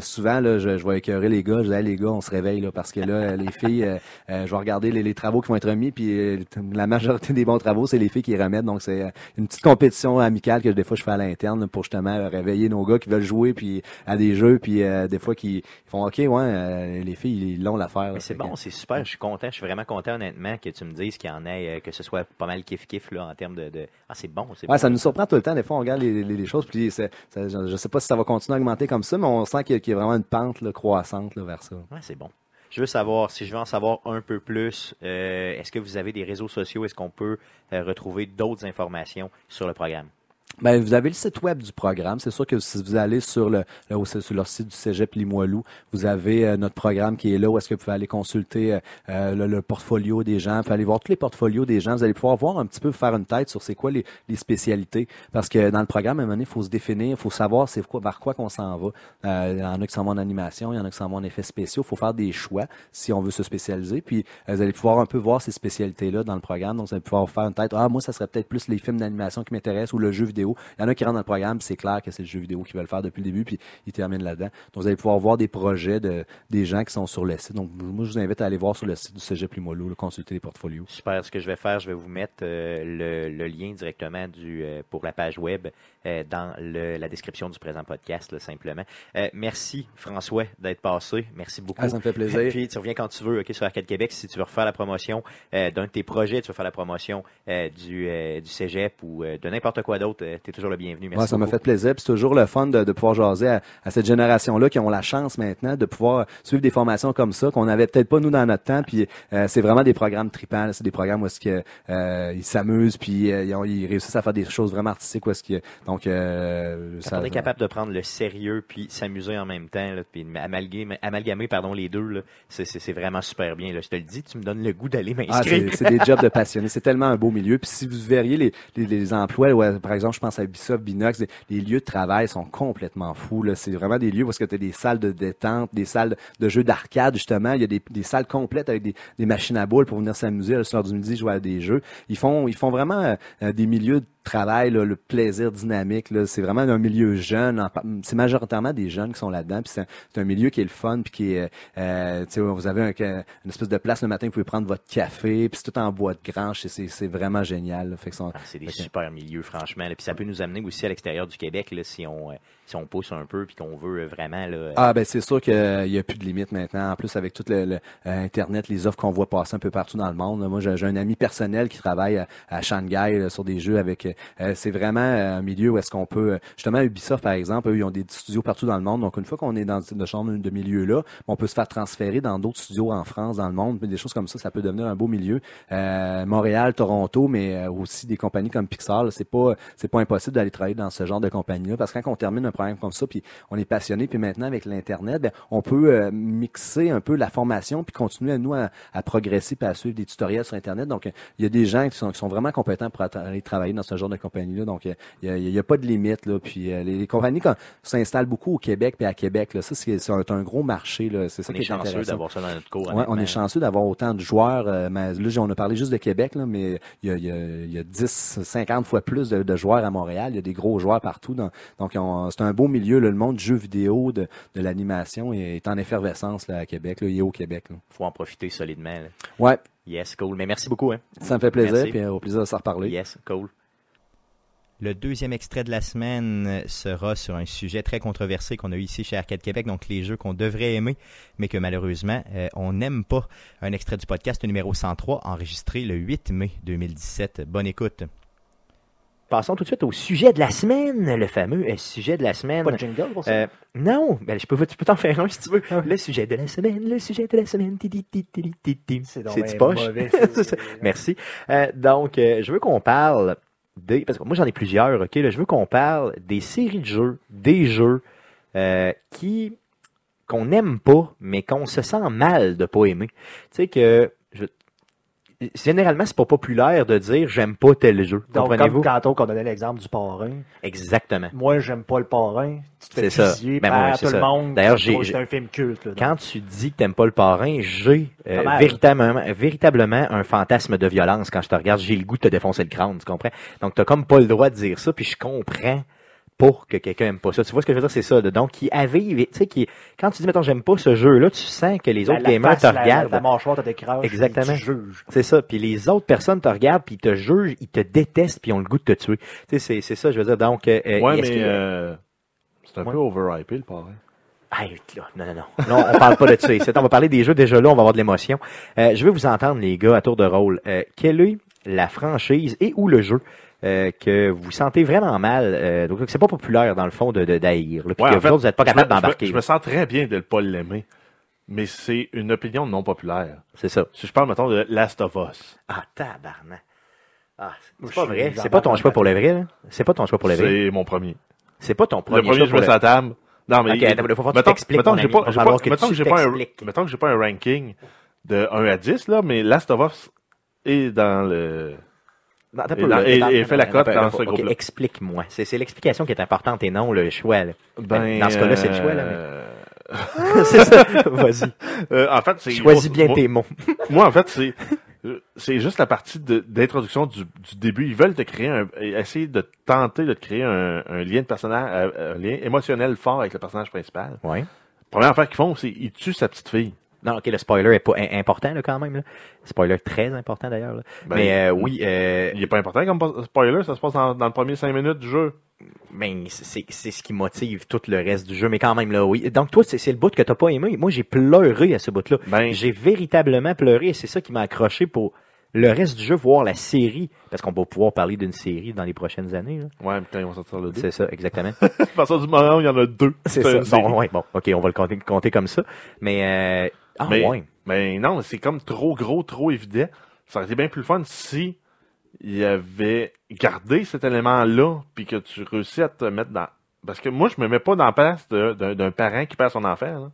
souvent là je, je vais écœurer les gars, je dis les gars, on se réveille parce que là, les filles, euh, euh, je vais regarder les, travaux qui vont être remis, puis euh, la majorité des bons travaux, c'est les filles qui remettent. Donc c'est une petite compétition amicale que des fois je fais à l'interne pour justement réveiller nos gars qui veulent jouer puis à des jeux, puis des fois qui font OK, ouais, les filles ils l'ont l'affaire. C'est bon, c'est super. Je suis content, je suis vraiment content honnêtement que tu me dises qu'il y en ait, que ce soit pas mal kiff kiff là en termes de, ah c'est bon, c'est ouais, ça nous surprend tout le temps. Des fois on regarde les, choses, puis je, ne sais pas si ça va continuer à augmenter comme ça, mais on sent qu'il y, a vraiment une pente croissante vers ça. Ouais, c'est bon. Je veux savoir, si je veux en savoir un peu plus, euh, est-ce que vous avez des réseaux sociaux? Est-ce qu'on peut euh, retrouver d'autres informations sur le programme? Ben, vous avez le site web du programme. C'est sûr que si vous allez sur le, sur leur site du Cégep Limoilou, vous avez euh, notre programme qui est là où est-ce que vous pouvez aller consulter euh, euh, le, portfolio des gens, vous pouvez aller voir tous les portfolios des gens. Vous allez pouvoir voir un petit peu, faire une tête sur c'est quoi les, les, spécialités. Parce que dans le programme, à un moment donné, il faut se définir, il faut savoir c'est quoi, vers quoi qu'on s'en va. il y en a qui s'en vont en animation, il y en a qui s'en vont en effets spéciaux. Il faut faire des choix si on veut se spécialiser. Puis vous allez pouvoir un peu voir ces spécialités-là dans le programme. Donc vous allez pouvoir faire une tête. Ah, moi, ça serait peut-être plus les films d'animation qui m'intéressent ou le jeu vidéo il y en a qui rentrent dans le programme, c'est clair que c'est le jeu vidéo qu'ils veulent faire depuis le début, puis ils terminent là-dedans. Donc, vous allez pouvoir voir des projets de, des gens qui sont sur le site. Donc, moi, je vous invite à aller voir sur le site du Cégep Limoilou, consulter les portfolios. Super. Ce que je vais faire, je vais vous mettre euh, le, lien directement du, euh, pour la page web euh, dans la description du présent podcast, simplement. merci, François, d'être passé. Merci beaucoup. Ah, ça me fait plaisir. puis, tu reviens quand tu veux, OK, sur Arcade Québec, si tu veux refaire la promotion d'un de tes projets, tu veux faire la promotion du, du Cégep ou de n'importe quoi d'autre, tu es toujours le bienvenu. Merci ça m'a fait plaisir. C'est toujours le fun de, de pouvoir jaser à, à cette génération-là qui ont la chance maintenant de pouvoir suivre des formations comme ça qu'on n'avait peut-être pas nous dans notre temps. Puis euh, c'est vraiment des programmes tripants. C'est des programmes où est-ce que euh, ils s'amusent puis euh, ils, réussissent à faire des choses vraiment artistiques. Où est-ce que donc euh, ça, on est capable de prendre le sérieux puis s'amuser en même temps. Là, puis amalgamer, amalgamer pardon les deux. C'est vraiment super bien. Là. Je te le dis, tu me donnes le goût d'aller ah, m'inscrire. c'est des jobs de passionnés. C'est tellement un beau milieu. Puis si vous verriez les, les, les emplois, ouais, par exemple, je à Ubisoft, Binox, les lieux de travail sont complètement fous. C'est vraiment des lieux où tu as des salles de détente, des salles de jeux d'arcade, justement. Il y a des, salles complètes avec des, machines à boules pour venir s'amuser à l'heure du midi, jouer à des jeux. Ils font, ils font vraiment euh, des milieux travail, là, le plaisir dynamique. Là, c'est vraiment un milieu jeune. C'est majoritairement des jeunes qui sont là-dedans. Puis c'est un, milieu qui est le fun, puis qui est, euh, sais, vous avez un- une espèce de place le matin, vous pouvez prendre votre café, puis c'est tout en bois de grange. C'est c'est vraiment génial. là. Fait que sont- Ah, c'est des fait super milieux, franchement. là. Puis ça peut nous amener aussi à l'extérieur du Québec, là, si on, euh, si on pousse un peu, puis qu'on veut euh, vraiment. Là, euh, Ah ben c'est sûr qu'il n'y a plus de limite maintenant. En plus avec tout le, le, euh, internet, les offres qu'on voit passer un peu partout dans le monde. là. Moi j'ai j'ai un ami personnel qui travaille à, à Shanghai là, sur des jeux avec. Euh, c'est vraiment euh, un milieu où est-ce qu'on peut euh, justement Ubisoft par exemple, eux ils ont des studios partout dans le monde. Donc une fois qu'on est dans ce genre de milieu là, on peut se faire transférer dans d'autres studios en France, dans le monde, des choses comme ça, ça peut devenir un beau milieu. Euh, Montréal, Toronto, mais euh, aussi des compagnies comme Pixar. C'est pas c'est pas impossible d'aller travailler dans ce genre de compagnie là parce que quand on termine un programme comme ça, puis on est passionné, puis maintenant avec l'internet, ben, on peut mixer un peu la formation puis continuer à nous à, progresser puis à suivre des tutoriels sur internet. Donc il y a des gens qui sont, qui sont vraiment compétents pour aller travailler dans ce genre de compagnie là. Donc il y a, il y a pas de limite là. Puis euh, les, les compagnies s'installent beaucoup au Québec puis à Québec là, ça c'est c'est un, un gros marché là. C'est ça on qui est est chanceux d'avoir ça dans notre cours. Ouais, on est chanceux d'avoir autant de joueurs. euh, mais là, on a parlé juste de Québec, là, mais il y a, il y, a, il y a 10, 50 fois plus de, de joueurs à Montréal. Il y a des gros joueurs partout. dans- donc, on- c'est un beau milieu. là. le monde du jeu vidéo, de, de l'animation est, est en effervescence là, à Québec. Là, il est au Québec. là. faut en profiter solidement. là. Ouais, Yes, cool. Mais merci beaucoup. Hein. ça me fait plaisir. Merci. Puis euh, au plaisir de s'en reparler. Yes, cool. Le deuxième extrait de la semaine euh, sera sur un sujet très controversé qu'on a eu ici chez Arcade Québec, donc les jeux qu'on devrait aimer, mais que malheureusement euh, on n'aime pas. Un extrait du podcast numéro 103, enregistré le 8 mai 2017. Bonne écoute. Passons tout de suite au sujet de la semaine, le fameux euh, sujet de la semaine. Pas de jingle pour ça? Euh, non, ben, je peux, tu peux t'en faire un si tu veux. Le sujet de la semaine, le sujet de la semaine. C'est bien poche? mauvais. Merci. Euh, donc, euh, je veux qu'on parle des... Parce que moi, j'en ai plusieurs, OK? Là, je veux qu'on parle des séries de jeux, des jeux euh, qui qu'on n'aime pas, mais qu'on se sent mal de pas aimer. Tu sais que... Généralement, c'est pas populaire de dire j'aime pas tel jeu. Donc, comme tantôt qu'on donnait l'exemple du parrain. Exactement. Moi, j'aime pas le parrain. Tu te fais ça. fusiller Ben, par tout c'est le ça. monde. D'ailleurs, j'ai- C'est un film culte. Là. Quand tu dis que t'aimes pas le parrain, j'ai euh, véritablement, véritablement un fantasme de violence quand je te regarde. J'ai le goût de te défoncer le crâne, tu comprends? Donc t'as comme pas le droit de dire ça, puis je comprends pour que quelqu'un aime pas ça. Tu vois ce que je veux dire, c'est ça. Donc qui avive, tu sais, qui quand tu dis mettons j'aime pas ce jeu-là, tu sens que les La- autres la gamers te la- regardent. La mâchoire te. Exactement. Tu juges. C'est ça. Puis les autres personnes te regardent, puis ils te jugent, ils te détestent, puis ils ont le goût de te tuer. Tu sais, c'est, c'est ça, je veux dire. Donc, euh, euh, Ouais, mais euh, c'est un Ouais. peu overhypé, le parrain. Hey, là, non, non, non. Non, on parle pas de ça. ici. On va parler des jeux. Déjà là, on va avoir de l'émotion. Euh, je veux vous entendre, les gars, à tour de rôle. Euh, quelle est la franchise et ou le jeu euh, que vous sentez vraiment mal? Euh, donc, c'est pas populaire, dans le fond, de, de d'haïr. là, Puis Ouais, que en vous autres, vous êtes pas je me- capable je me- d'embarquer. Je me sens très bien de ne pas l'aimer. Mais c'est une opinion non populaire. C'est ça. Si je parle, mettons, de Last of Us, Ah, tabarnak. Ah, c'est pas vrai. C'est pas ton choix pour le vrai, là. C'est pas ton choix pour le vrai. c'est mon premier. C'est pas ton premier le premier, choix je pour mets le sa table. Non, mais Ok, attends, il faut que tu mettons, t'expliques, mettons mon que j'ai ami. pas, Il va j'ai falloir pas- que mettons tu que j'ai pas un, t'expliques. mettons que j'ai pas un ranking de 1 à 10, là, mais Last of Us est dans le, Non, Et peu, dans- là. et- Attends, et fait la cote dans ce. Explique-moi. C'est, l'explication qui est importante et non le choix. là. ben, Dans ce cas-là, c'est le choix, là, mais- euh, c'est ça. Vas-y. euh, en fait, c'est Choisis bien moi- tes mots. Moi, en fait, c'est c'est juste la partie d'introduction du, du début. Ils veulent te créer un, essayer de tenter de te créer un, un lien de personnage, euh, un lien émotionnel fort avec le personnage principal. Ouais. Première affaire qu'ils font, c'est ils tuent sa petite fille. Non, ok, le spoiler est pas im- important là, quand même. Là. Spoiler très important d'ailleurs. Ben, mais euh, oui, euh, Il est pas important comme po- spoiler, ça se passe dans, dans le premier cinq minutes du jeu. mais c'est c'est ce qui motive tout le reste du jeu. Mais quand même là, oui. Donc toi, c'est le bout que t'as pas aimé. Moi, j'ai pleuré à ce bout-là. Ben, J'ai véritablement pleuré et c'est ça qui m'a accroché pour le reste du jeu, voir la série, parce qu'on va pouvoir parler d'une série dans les prochaines années. là. ouais, putain, ils vont sortir le 2. C'est ça, exactement. À partir du moment où il y en a deux. C'est ça. Bon, ouais, bon, ok, on va le compter, compter comme ça. Mais, euh, ah Mais- ouais. Mais non, c'est comme trop gros, trop évident. Ça aurait été bien plus fun si il avait gardé cet élément-là, puis que tu réussis à te mettre dans. Parce que moi, je me mets pas dans la place de- d'un parent qui perd son enfant. là.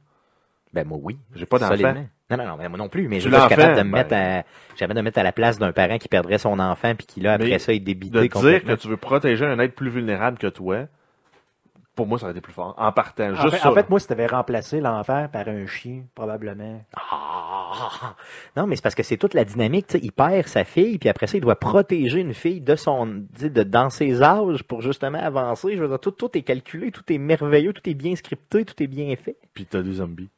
Ben moi oui. J'ai pas d'enfant. Non, non, non, mais moi non plus, mais je suis capable de me ben- mettre à, de me mettre à la place d'un parent qui perdrait son enfant puis qui là, après Mais ça, est De débité dire que tu veux protéger un être plus vulnérable que toi, pour moi, ça aurait été plus fort. En partant, En juste fait, ça. en fait, moi, si t'avais remplacé l'enfer par un chien, probablement. Ah! Non, mais c'est parce que c'est toute la dynamique. tu sais, Il perd sa fille, puis après ça, il doit protéger une fille de son, de, dans ses âges pour justement avancer. Je veux dire, tout, tout est calculé, tout est merveilleux, tout est bien scripté, tout est bien fait. Puis t'as des zombies.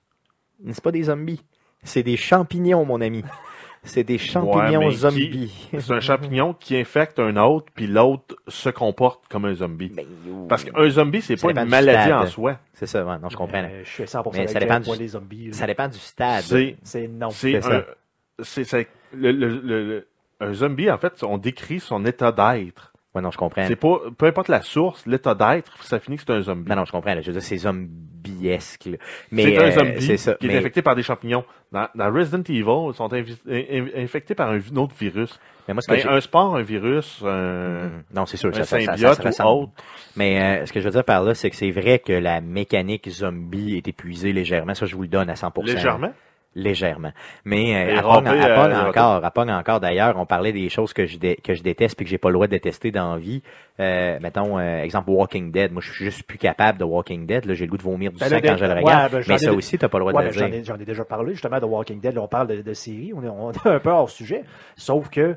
C'est pas des zombies. C'est des champignons, mon ami. C'est des champignons zombies. C'est un champignon qui infecte un autre, puis l'autre se comporte comme un zombie. Ben. Parce qu'un zombie, c'est pas une maladie stade. en soi. C'est ça, ouais, non, je comprends. Euh, je suis 100% Mais ça dépend du- les zombies. là. Ça dépend du stade. C'est non. c'est un, c'est c'est- le, le- le- le- un zombie en fait, on décrit son état d'être. Ouais, non, je comprends. C'est pas peu importe la source, l'état d'être, ça finit que c'est un zombie. Non, non, je comprends. là. Je veux dire, c'est zombiesque. là. Mais C'est un euh, zombie ça. qui mais- est infecté par des champignons. Dans, dans Resident Evil, ils sont invi- infectés par un, autre virus. mais moi, ce que Ben, un sport, un virus, un, Mhm. Non, c'est sûr. un ça, ça, ça, ça symbiote ou ressemble. autre. Mais euh, ce que je veux dire par là, c'est que c'est vrai que la mécanique zombie est épuisée légèrement. Ça, je vous le donne à 100%. Légèrement? Légèrement. Mais euh, à euh, encore, à encore d'ailleurs, on parlait des choses que je, dé- que je déteste puis que j'ai pas le droit de détester dans la vie. Euh, mettons, euh, exemple, Walking Dead. Moi, je suis juste plus capable de Walking Dead. Là, j'ai le goût de vomir du Ben, sang quand je le ouais, regarde. ben, j'en mais ai ça de- aussi, t'as pas le droit Ouais, de le j'en dire. ai, j'en ai déjà parlé justement de Walking Dead. Là, on parle de, de séries. On est, on est un peu hors sujet. Sauf que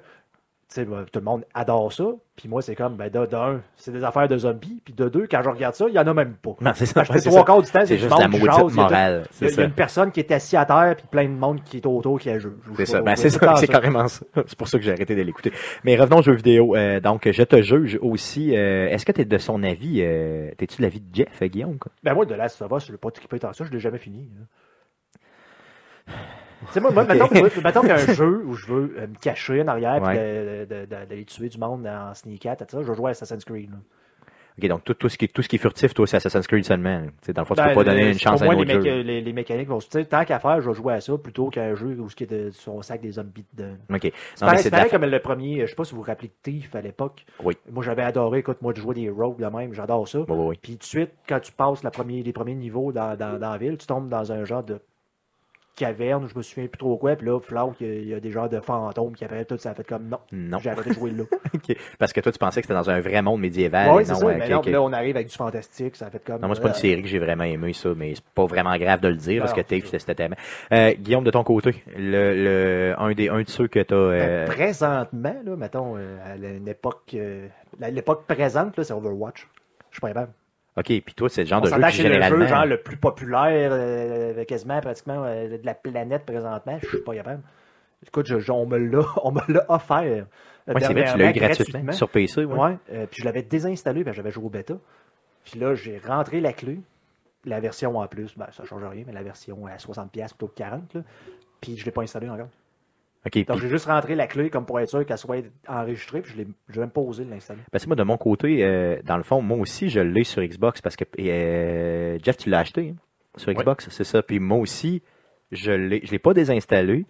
tu sais, ben, tout le monde adore ça. Puis moi, c'est comme, ben, de, d'un, c'est des affaires de zombies. Puis de deux, quand je regarde ça, il y en a même pas. Non, c'est ça. Parce trois ça. quarts du temps, C'est juste la maudite morale. Il y, a, y ça. une personne qui est assise à terre, puis plein de monde qui est autour qui a jeu. C'est ça. Ben, c'est ça. C'est carrément ça. C'est pour ça que j'ai arrêté de l'écouter. Mais revenons aux jeux vidéo. Euh, donc, je te juge aussi. euh, Est-ce que tu es de son avis? Euh, T'es-tu de l'avis de Jeff, euh, Guillaume? quoi? Ben moi, de Last of Us, je l'ai pas trippé tant que ça, je l'ai jamais fini. là. Sais, moi, moi mettons, moi, mettons qu'il y a un jeu où je veux euh, me cacher en arrière de- d'aller tuer du monde en sneak at, tout ça, je vais jouer à Assassin's Creed. là. OK, donc tout, tout, ce qui, tout ce qui est furtif, toi, c'est Assassin's Creed seulement. Tu sais, dans le fond, tu Ben, peux pas donner le- une chance à un autre les, jeu. les, les mécaniques vont. sais, Tant qu'à faire, je vais jouer à ça plutôt qu'à un jeu où ce qui est de, sur un sac des zombies dedans. OK. C'est pareil, la- comme le premier, je sais pas si vous vous rappelez de Thief à l'époque. Oui. Moi, j'avais adoré, écoute, moi, de jouer des rogues de même, j'adore ça. Oui, oui, oui. Puis tout de suite, quand tu passes la première, les premiers niveaux dans, dans, dans la ville, tu tombes dans un genre de caverne, je me souviens plus trop quoi, puis là, Flauk, il y a- il y, a des genres de fantômes qui apparaissent, tout ça a fait comme non. Non. J'ai arrêté de jouer là. Parce que toi, tu pensais que c'était dans un vrai monde médiéval. oui, c'est non, ça. mais non, là, on arrive avec du fantastique, ça a fait comme. Non, moi, c'est pas une euh, série que j'ai vraiment aimé, ça, mais c'est pas vraiment grave de le dire, parce que Tafe, c'était tellement. Euh, Guillaume, de ton côté, le, le, un, des, un de ceux que t'as. Euh... ben, présentement, là, mettons, euh, à une époque. euh, l'époque présente, là, c'est Overwatch. Je suis pas capable. OK, puis toi, c'est le genre On de jeu que c'est le généralement. jeu genre le plus populaire euh, quasiment pratiquement euh, de la planète présentement. Je suis pas capable. Écoute, je- je- on me l'a on me l'a offert. euh, Ouais, c'est vrai, tu l'as eu gratuitement sur PC, ouais. Ouais, euh, puis je l'avais désinstallé, puis j'avais joué au bêta. Puis là, j'ai rentré la clé. La version en plus, ben, ça change rien, mais la version à 60$ plutôt que 40$. Là. Puis je l'ai pas installé encore. Donc puis- j'ai juste rentré la clé comme pour être sûr qu'elle soit enregistrée, puis je l'ai je l'ai même pas osé de l'installer. Ben, c'est moi, de mon côté, euh, dans le fond, moi aussi, je l'ai sur Xbox parce que euh, Jeff, tu l'as acheté hein, sur Xbox, c'est ça. Puis moi aussi, je l'ai, je l'ai pas désinstallé.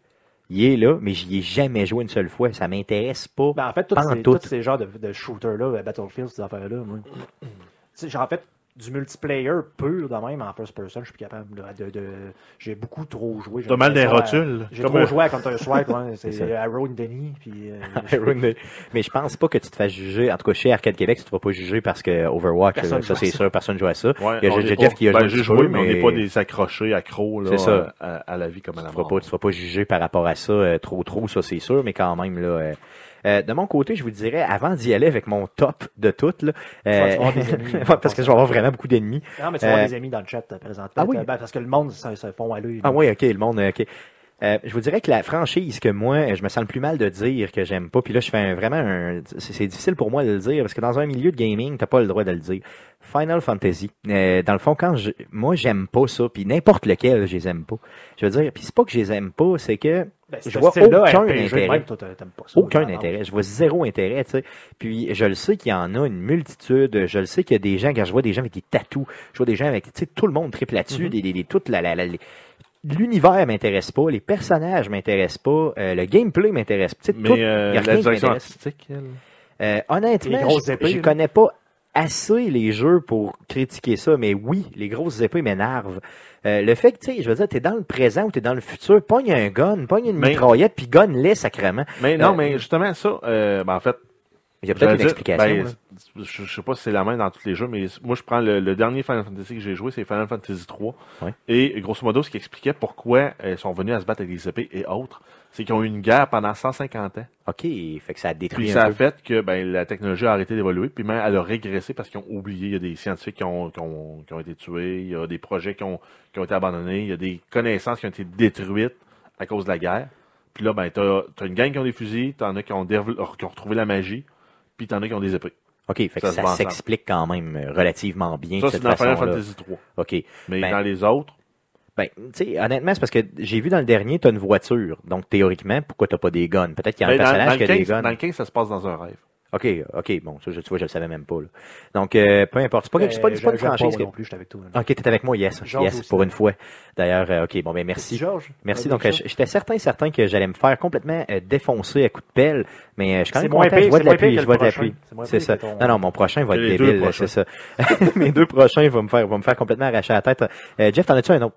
Il est là, mais j'y ai jamais joué une seule fois. Ça m'intéresse pas. Ben, en fait, tous ces, tous ces genres de, de shooters-là, euh, Battlefield, ces affaires-là, moi. Tu sais, j'ai en fait du multiplayer pur de même en first person, je suis plus capable là, de, de- j'ai beaucoup trop joué. J'ai T'as mal des rotules. J'ai trop un- joué à Counter Strike, ouais, c'est. Arrow and Denny, puis euh, mais je pense pas que tu te fasses juger. En tout cas, chez Arcade Québec, tu te vas pas juger parce que Overwatch, Personne euh, ça c'est sûr, personne joue à ça. Ouais, Il y a on Jeff est Jeff pas- qui a ben, joué joué, peu, mais on n'est pas des accrochés accros là, C'est ça. À, à la vie comme à la tu mort. pas, tu feras pas juger par rapport à ça euh, trop trop, ça c'est sûr, mais quand même là. euh, euh, de mon côté, je vous dirais, avant d'y aller avec mon top de toutes, là, euh, des parce que je vais avoir vraiment beaucoup d'ennemis. Non, mais tu vas avoir Euh, des amis dans le chat euh, présentement. ah oui? Ben, parce que le monde se, se font à l'œil. Ah oui, ok, le monde, ok. Euh, je vous dirais que la franchise que moi, je me sens le plus mal de dire que j'aime pas, puis là je fais un- vraiment un... C'est c'est difficile pour moi de le dire, parce que dans un milieu de gaming, t'as pas le droit de le dire. Final Fantasy. Euh, dans le fond, quand je... Moi, j'aime pas ça, puis n'importe lequel, je les aime pas. Je veux dire, puis c'est pas que je les aime pas, c'est que Ben, je vois aucun intérêt. même, toi, t'a- t'aimes pas ça. Aucun intérêt. Je vois zéro intérêt, tu sais. Puis je le sais qu'il y en a une multitude. Je le sais qu'il y a des gens, quand je vois des gens avec des tatous, je vois des gens avec, tu sais, tout le monde triple là-dessus, Mhm. des, des, des- toute la, la, la- les- L'univers m'intéresse pas, les personnages m'intéressent pas, euh, le gameplay m'intéresse pas. Tu sais, tout- Mais euh, y a rien la qui direction m'intéresse. artistique, elle? Euh, honnêtement, je épées, je là. connais pas assez les jeux pour critiquer ça, mais oui, les grosses épées m'énervent. Euh, le fait que, tu sais, je veux dire, t'es dans le présent ou t'es dans le futur, pogne un gun, pogne une Mais- mitraillette, puis gun-les sacrément. Mais non, Euh, mais justement, ça, euh, ben, en fait, Il y a peut-être une dire, explication. ben, je, je sais pas si c'est la même dans tous les jeux, mais moi je prends le, le dernier Final Fantasy que j'ai joué, c'est Final Fantasy 3. Ouais. Et grosso modo, ce qui expliquait pourquoi elles sont venues à se battre avec des épées et autres, c'est qu'ils ont eu une guerre pendant 150 ans. OK, fait que ça a Puis détruit ça un a peu. fait que ben, la technologie a arrêté d'évoluer, puis même elle a régressé parce qu'ils ont oublié. Il y a des scientifiques qui ont, qui ont, qui ont été tués, il y a des projets qui ont, qui ont été abandonnés, il y a des connaissances qui ont été détruites à cause de la guerre. Puis là, ben, t'as as une gang qui ont des fusils, t'en as qui ont, qui ont retrouvé la magie, puis t'en as qui ont des épées. OK, fait que Ça se ça s'explique quand même relativement bien Ça, c'est dans Final. Fantasy 3. OK. Mais Ben- dans les autres, Ben, tu sais, honnêtement, c'est parce que j'ai vu dans le dernier, t'as une voiture. Donc, théoriquement, pourquoi t'as pas des guns? Peut-être qu'il y a un ben, dans, personnage dans qui a des 15, guns. dans le 15, ça se passe dans un rêve. OK, OK, bon, ça, je, tu vois, je le savais même pas. Là. Donc, euh, peu importe. C'est pas, c'est pas, c'est pas une Euh, franchise. moi que- non plus, j'étais avec toi. là. OK, t'es avec moi, yes. Yes, aussi. pour une fois. D'ailleurs, euh, OK, bon, ben Merci, merci. Georges. Merci. Euh, Donc, euh, j'étais certain, certain que j'allais me faire complètement euh, défoncer à coups de pelle, mais euh, je suis quand même moins content. pire- Je vois de la pluie, que je vois de la pluie. C'est ça. ton- Non, non, mon prochain va être débile, c'est ça. Mes deux prochains vont me faire, vont me faire complètement arracher la tête. Euh, Jeff, t'en as-tu un autre?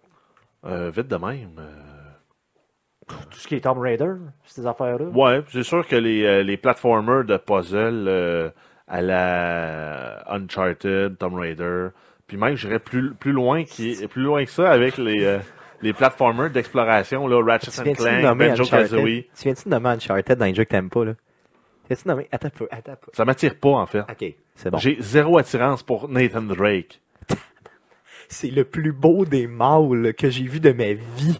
Euh, vite de même. euh, Tout ce qui est Tomb Raider, ces affaires-là. Ouais, c'est sûr que les, euh, les platformers de puzzle à la Uncharted, Tomb Raider, puis même j'irais plus, plus loin qui plus loin que ça avec les, les platformers d'exploration, là, Ratchet and Clank, nommer Banjo Uncharted? Kazooie. Tu viens-tu de nommer Uncharted dans les jeux que t'aimes pas, là? Tu viens-tu de nommer? Attends un peu, attends un peu. Ça m'attire pas en fait. OK, c'est bon. J'ai zéro attirance pour Nathan Drake. C'est le plus beau des mâles que j'ai vu de ma vie.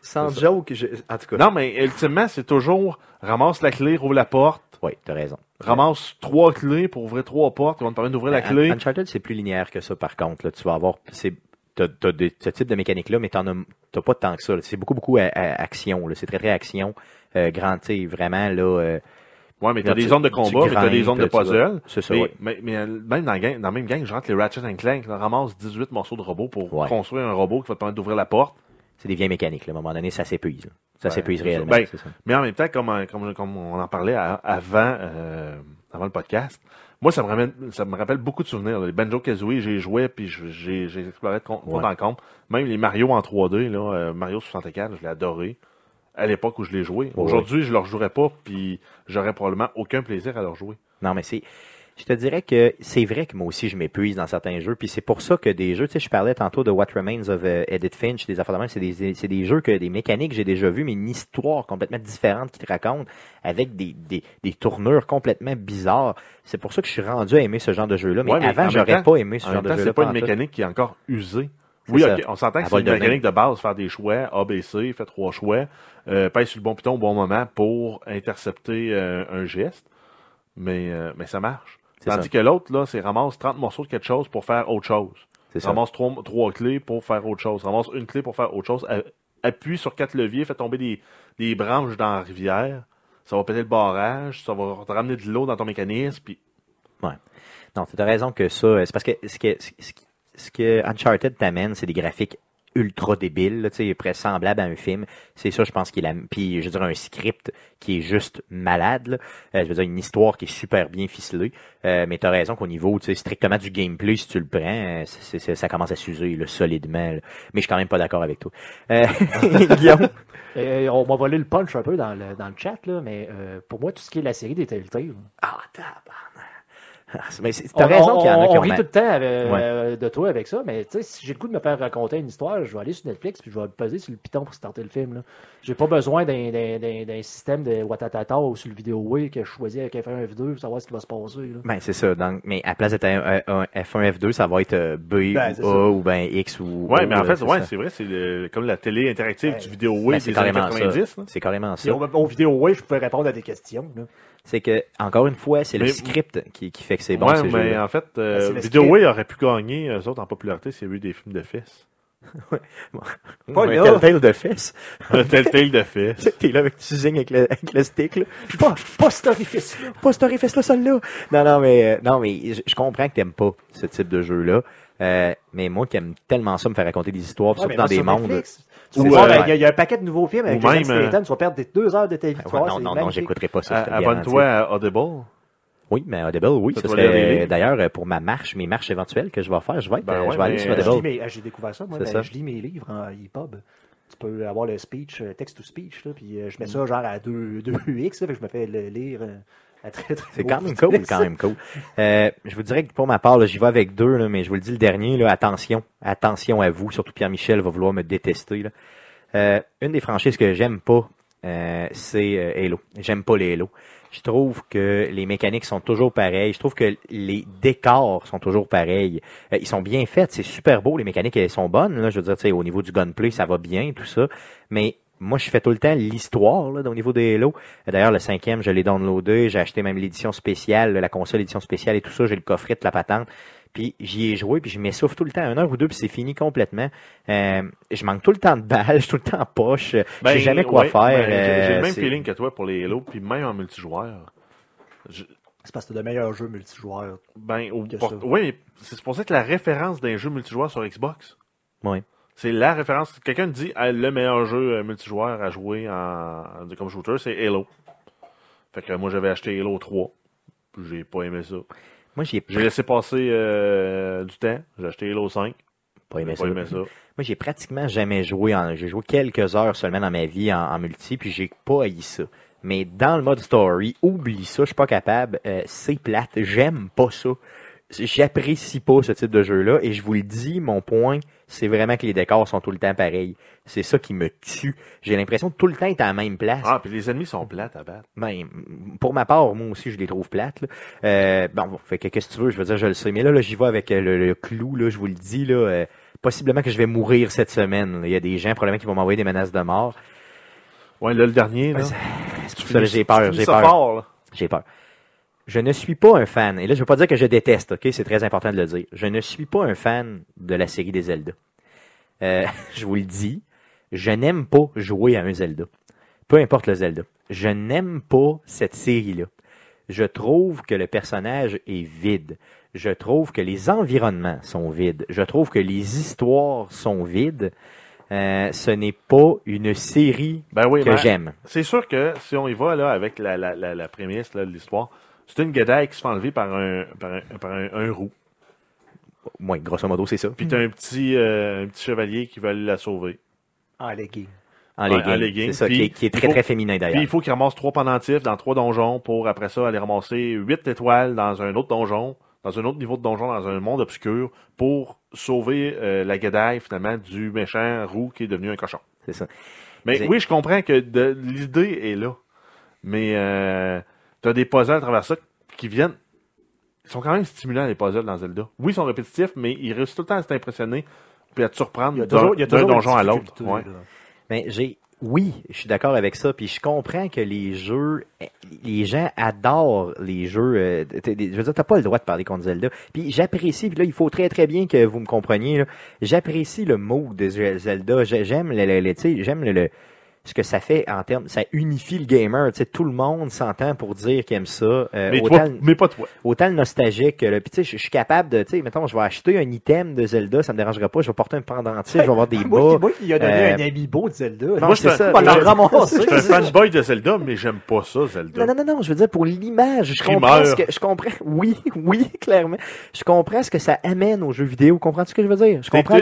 Sans joke, je... en tout cas. Non, mais ultimement, c'est toujours ramasse la clé, rouvre la porte, Oui, t'as raison. ramasse trois clés pour ouvrir trois portes vont te permettre d'ouvrir la Ben, clé. Uncharted, c'est plus linéaire que ça, par contre. Là, tu vas avoir. c'est- T'as, t'as ce type de mécanique-là, mais t'en as, t'as pas tant que ça. C'est beaucoup, beaucoup à, à- action. là. C'est très, très action. Euh, grand, vraiment, là. euh, Ouais, mais t'as des zones de combat, mais t'as des zones de puzzle. c'est ça, mais, mais, mais, même dans, le gang- dans le même gang, je rentre les Ratchet and Clank, ramasse 18 morceaux de robots pour Ouais. construire un robot qui va te permettre d'ouvrir la porte. c'est des vieilles mécaniques. là. À un moment donné, ça s'épuise. Ça Ouais, s'épuise réellement. Ben, ça. Mais en même temps, comme, euh, comme, comme on en parlait à- avant, euh, avant le podcast, moi, ça me, ramène, ça me rappelle beaucoup de souvenirs. là. Les Banjo Kazooie, j'ai joué, puis j'ai j'ai exploré de compte en compte. Même les Mario en 3D, là, euh, Mario 64, je l'ai adoré à l'époque où je l'ai joué. Aujourd'hui, je leur jouerais pas, puis j'aurais probablement aucun plaisir à leur jouer. Non, mais c'est. Je te dirais que c'est vrai que moi aussi je m'épuise dans certains jeux, puis c'est pour ça que des jeux, tu sais, je parlais tantôt de What Remains of euh, Edith Finch, des affaires de même, c'est des, c'est des jeux que des mécaniques que j'ai déjà vues, mais une histoire complètement différente qui te raconte avec des, des, des tournures complètement bizarres. C'est pour ça que je suis rendu à aimer ce genre de jeu-là, mais, Ouais, mais en avant j'aurais temps- pas aimé ce En genre de jeu-là. c'est pas une mécanique qui est encore usée. Oui, ça. ok, on s'entend que c'est une mécanique de base, faire des choix, A, B, C, fait trois choix, euh, pèse sur le bon piton au bon moment pour intercepter euh, un geste, mais, euh, mais ça marche. Tandis ça. que l'autre, là, c'est ramasse 30 morceaux de quelque chose pour faire autre chose. C'est. Ramasse trois, trois clés pour faire autre chose. Ramasse une clé pour faire autre chose. Appuie sur quatre leviers, fait tomber des, des branches dans la rivière. Ça va péter le barrage, ça va te ramener de l'eau dans ton mécanisme, puis Non, tu as raison que ça, euh, c'est parce que ce que, ce que- Uncharted t'amène, c'est des graphiques ultra débiles, là, tu sais, presque semblables à un film. C'est ça, je pense qu'il a, puis je veux dire un script qui est juste malade, là. Euh, je veux dire une histoire qui est super bien ficelée. Euh, mais t'as raison qu'au niveau, tu sais, strictement du gameplay, si tu le prends, euh, ça commence à s'user là, solidement. là. Mais je suis quand même pas d'accord avec toi. Euh, Guillaume? Euh, on m'a volé le punch un peu dans le, dans le chat, là, mais euh, pour moi, tout ce qui est la série des Telltale. Ah, tabarnak. Mais c'est- T'as On- raison on, qu'il y en a on qui ont rit tout le temps avec- euh, de toi avec ça, mais tu sais, si j'ai le goût de me faire raconter une histoire, je vais aller sur Netflix puis je vais peser sur le piton pour starter le film. là. J'ai pas besoin d'un- d'un d'un- d'un système de Watatata ou sur le vidéo que je choisis avec F1 F2 pour savoir ce qui va se passer. là. Ben, c'est ça. Donc, mais à place d'être un, un- un F1, F2, ça va être euh, B Ben, ou A ça. ou ben X ou Ouais, O, mais en fait, c'est ouais, ça. c'est vrai, c'est le- comme la télé interactive Ouais. du vidéo Ben, des années carrément 90. ça. C'est carrément ça. au, au vidéo je pouvais répondre à des questions. là. C'est que, encore une fois, c'est le Mais- script qui, qui fait que c'est bon, ouais, ces mais en fait, euh, Ben. Way aurait pu gagner, eux autres, en popularité, s'il y avait eu des films de fesses. Pas un telltale de fesses. Un Telltale de fesses. T'es là avec tu zignes avec le, avec le stick, là. Pas, pas cet orifice-là. Pas ce orifice là, celle-là. Non, non, mais, euh, non, mais je, comprends que t'aimes pas ce type de jeu-là. Euh, mais moi qui aime tellement ça me faire raconter des histoires, Ouais, surtout dans des sur mondes. Euh, il y, a- il y a un paquet de nouveaux films avec Jason Statham, tu vas perdre des deux heures de ta vie. Ouais, voir, non, non, non, j'écouterai pas ça. Abonne-toi à Audible. Oui, mais Audible, oui, Ça, serait, d'ailleurs, pour ma marche, mes marches éventuelles que je vais faire, je vais être, Ben ouais, je vais aller sur Audible. J'ai découvert ça, moi, mais ça. je lis mes livres en EPUB. Tu peux avoir le speech, euh, text-to-speech, puis euh, je Mm. mets ça genre à 2, 2x, là, fait que je me fais le lire euh, Un très, très C'est quand même cool, quand même cool. Euh, je vous dirais que pour ma part, j'y vais avec deux, là, mais je vous le dis le dernier, là, attention, attention à vous, surtout Pierre-Michel va vouloir me détester. Là. Euh, une des franchises que j'aime pas, euh, c'est euh, Halo. J'aime pas les Halo. Je trouve que les mécaniques sont toujours pareilles. Je trouve que les décors sont toujours pareils. Euh, ils sont bien faits, c'est super beau. Les mécaniques elles sont bonnes. Je veux dire, au niveau du gunplay, ça va bien, tout ça. Mais moi, je fais tout le temps l'histoire au niveau des Halo. D'ailleurs, le cinquième, je l'ai downloadé. J'ai acheté même l'édition spéciale, la console édition spéciale et tout ça. J'ai le coffret de la patente. Puis j'y ai joué, puis je m'essouffle tout le temps, une heure ou deux, puis c'est fini complètement. Euh, je manque tout le temps de balles, je suis tout le temps en poche. je sais jamais quoi ouais, faire. ben, j'ai- j'ai euh, le même feeling que toi pour les Halo, puis même en multijoueur. Je- C'est parce que c'est le meilleur jeu multijoueur. ben, pour- oui, mais c'est pour ça que la référence d'un jeu multijoueur sur Xbox, Oui. c'est la référence. Quelqu'un dit ah, le meilleur jeu euh, multijoueur à jouer en, en- comme shooter, c'est Halo. Fait que moi j'avais acheté Halo 3. puis J'ai pas aimé ça. Moi, j'ai J'ai laissé passer euh, du temps. J'ai acheté Halo 5. pas aimé ça. aimé ça. Moi, j'ai pratiquement jamais joué en. J'ai joué quelques heures seulement dans ma vie en, en multi, puis j'ai pas haï ça. Mais dans le mode story, oublie ça, je suis pas capable. euh, c'est plate. J'aime pas ça. J'apprécie pas ce type de jeu-là. Et je vous le dis, mon point, c'est vraiment que les décors sont tout le temps pareils. C'est ça qui me tue. J'ai l'impression de tout le temps être à la même place. Ah, puis les ennemis sont plates à battre. Ben, pour ma part, moi aussi, je les trouve plates. Là. Euh, bon, fait que qu'est-ce que tu veux, je veux dire, je le sais. Mais là, là j'y vais avec euh, le, le clou, là, je vous le dis, là. euh, possiblement que je vais mourir cette semaine. là. Il y a des gens probablement qui vont m'envoyer des menaces de mort. Ouais, là, le dernier, là. Ouais, C'est tu pour ça que finis- j'ai peur, j'ai peur. J'ai peur. Je ne suis pas un fan, et là je veux pas dire que je déteste, ok, c'est très important de le dire. Je ne suis pas un fan de la série des Zelda. Euh, je vous le dis, je n'aime pas jouer à un Zelda. Peu importe le Zelda. Je n'aime pas cette série-là. Je trouve que le personnage est vide. Je trouve que les environnements sont vides. Je trouve que les histoires sont vides. Euh, ce n'est pas une série Ben oui, que ben, j'aime. C'est sûr que si on y va là avec la, la, la, la prémisse là, de l'histoire, c'est une guédaille qui se fait enlever par un, par un, par un, un roux. Oui, grosso modo, c'est ça. Puis t'as un petit, euh, un petit chevalier qui va aller la sauver. En legging. en legging. C'est ça, Puis, qui est, qui est il très, faut- très féminin Puis d'ailleurs. il faut qu'il ramasse trois pendentifs dans trois donjons pour après ça aller ramasser huit étoiles dans un autre donjon, dans un autre niveau de donjon, dans un monde obscur pour sauver euh, la guédaille finalement du méchant roux qui est devenu un cochon. C'est ça. Mais oui, je comprends que l'idée est là. Mais euh, t'as des puzzles à travers ça qui viennent. Ils sont quand même stimulants, les puzzles dans Zelda. Oui, ils sont répétitifs, mais ils réussissent tout le temps à t'impressionner puis à te surprendre Il y a d'un donjon à l'autre. Ouais. j'ai, oui, je suis d'accord avec ça. Puis je comprends que les jeux, les gens adorent les jeux. euh, je veux dire, t'as pas le droit de parler contre Zelda. Puis j'apprécie. Puis là, il faut très très bien que vous me compreniez. J'apprécie le mot de Ze- Zelda. J'ai- J'aime le, le- le- tu sais, j'aime le, le- ce que ça fait en termes, ça unifie le gamer. Tu sais, tout le monde s'entend pour dire qu'il aime ça. Euh, Mais, autant toi, le- mais pas toi. autant le nostalgique puis tu sais je suis capable de tu sais mettons je vais acheter un item de Zelda ça me dérangera pas je vais porter un pendentif je vais avoir des bas moi qui a donné euh, un amiibo de Zelda. non, Moi, c'est je- ça. Je suis un fanboy de Zelda, mais j'aime pas ça, Zelda. non, non, non, non, je veux dire pour l'image. Je comprends ce que. Je comprends. Oui, oui, clairement. Je comprends ce que ça amène aux jeux vidéo. Comprends ce que je veux dire? Je comprends.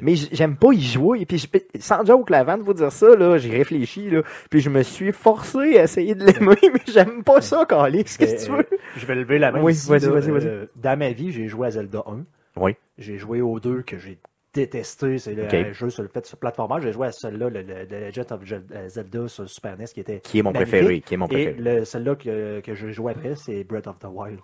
Mais j'aime pas y jouer. Et puis, je- sans joke, là, avant de vous dire ça, là, j'ai réfléchi, là. Puis je me suis forcé à essayer de l'aimer, mais j'aime pas ça, Calis. Qu'est-ce que tu Euh, veux? Je vais lever la main. Oui, vas-y, vas-y, vas-y. Euh, dans ma vie, j'ai joué à Zelda 1. Oui. J'ai joué au 2 que j'ai détesté. C'est le un jeu sur le fait sur plateforme. J'ai joué à celui-là, le, le, Legend of Zel- euh, Zelda sur Super NES, qui était Qui est mon magnifique. préféré? Qui est mon Et préféré? le, celui-là que, que je joue après, c'est Breath of the Wild.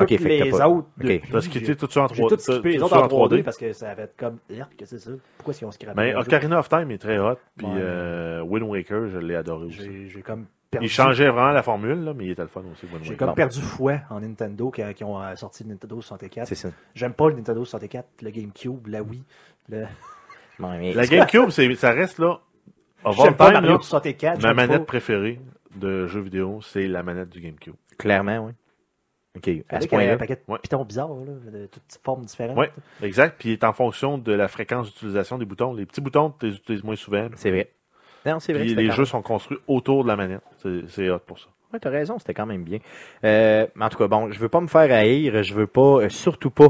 Ok, Toutes les t'as pas- autres, ok. depuis, j'ai- tout ça en j'ai 3D. tout skippé les tout autres ça en 3D parce que ça avait comme, qu'est-ce que c'est ça? Pourquoi ils ont scrappé? Mais? Ocarina of Time est très hot. Puis Ouais. euh, Wind Waker, je l'ai adoré aussi. J'ai j'ai comme perdu. Il changeait vraiment la formule, là, mais il était le fun aussi, J'ai comme perdu fouet en Nintendo quand qui ont euh, sorti le Nintendo 64. C'est ça. J'aime pas le Nintendo 64, le GameCube, la Wii. Le... Ouais, mais- La GameCube, ça reste là. J'aime pas time, Mario là, 64. ma manette préférée de jeux vidéo, c'est la manette du GameCube. Clairement, oui. OK. À ce un point-là. paquet de Ouais. pitons bizarres, là, de toutes formes différentes. Ouais, exact. Puis il est en fonction de la fréquence d'utilisation des boutons. Les petits boutons, tu les utilises moins souvent. C'est vrai. Non, c'est vrai. Puis les jeux sont construits autour de la manette. C'est- C'est hot pour ça. Ouais, t'as raison, c'était quand même bien. Euh, mais en tout cas, bon, je veux pas me faire haïr, je veux pas, euh, surtout pas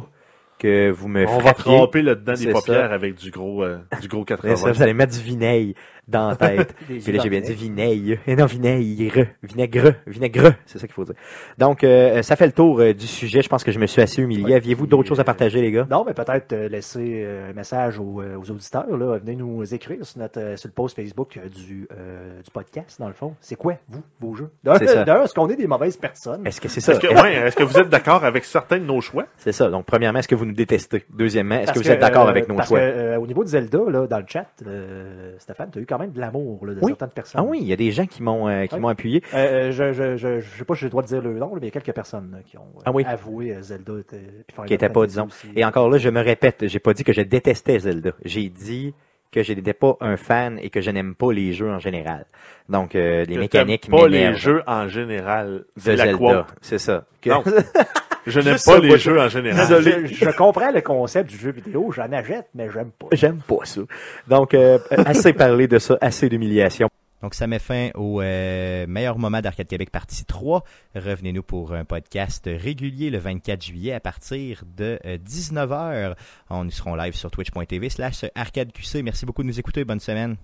que vous me On va frappiez. tremper là-dedans C'est des paupières ça. avec du gros, euh, du gros C'est 80. ça, vous allez mettre du vinaigre. Dans la tête. Puis là, j'ai bien dit vinaigre. Et non, vinaigre. Vinaigre. Vinaigre. C'est ça qu'il faut dire. Donc, euh, ça fait le tour euh, du sujet. Je pense que je me suis assez humilié. Ouais, Aviez-vous d'autres choses à euh, partager, les gars? Non, mais peut-être euh, laisser euh, un message aux, euh, aux auditeurs. Là. Venez nous écrire sur, notre, euh, sur le post Facebook euh, du, euh, du podcast, dans le fond. C'est quoi, vous, vos jeux? D'un, d'un, est-ce qu'on est des mauvaises personnes? Est-ce que c'est ça? Est-ce que, ouais, est-ce que vous êtes d'accord avec certains de nos choix? C'est ça. Donc, premièrement, est-ce que vous nous détestez? Deuxièmement, est-ce que vous êtes d'accord euh, avec nos parce choix? que, euh, au niveau de Zelda, là, dans le chat, euh, Stéphane, tu as eu quand même de l'amour de Oui. certaines personnes. Ah oui, il y a des gens qui m'ont euh, qui m'ont appuyé. Euh, je, je, je, je sais pas si j'ai le droit de dire le nom, là, mais il y a quelques personnes là, qui ont euh, Ah oui. avoué Zelda était, Qui était pas, disons. aussi. Et encore là, je me répète, j'ai pas dit que je détestais Zelda. J'ai dit que je n'étais pas un fan et que je n'aime pas les jeux en général. Donc, euh, les Que mécaniques pas les jeux en général. de la Zelda. C'est ça. Que- Non. Je n'aime pas les jeux en général. Je, je comprends le concept du jeu vidéo, j'en achète, mais j'aime pas. J'aime pas ça. Donc, euh, assez parlé de ça, assez d'humiliation. Donc, ça met fin au euh, meilleur moment d'Arcade Québec partie 3. Revenez-nous pour un podcast régulier le 24 juillet à partir de euh, 19h. On nous serons live sur twitch.tv slash arcadeqc. Merci beaucoup de nous écouter. Bonne semaine.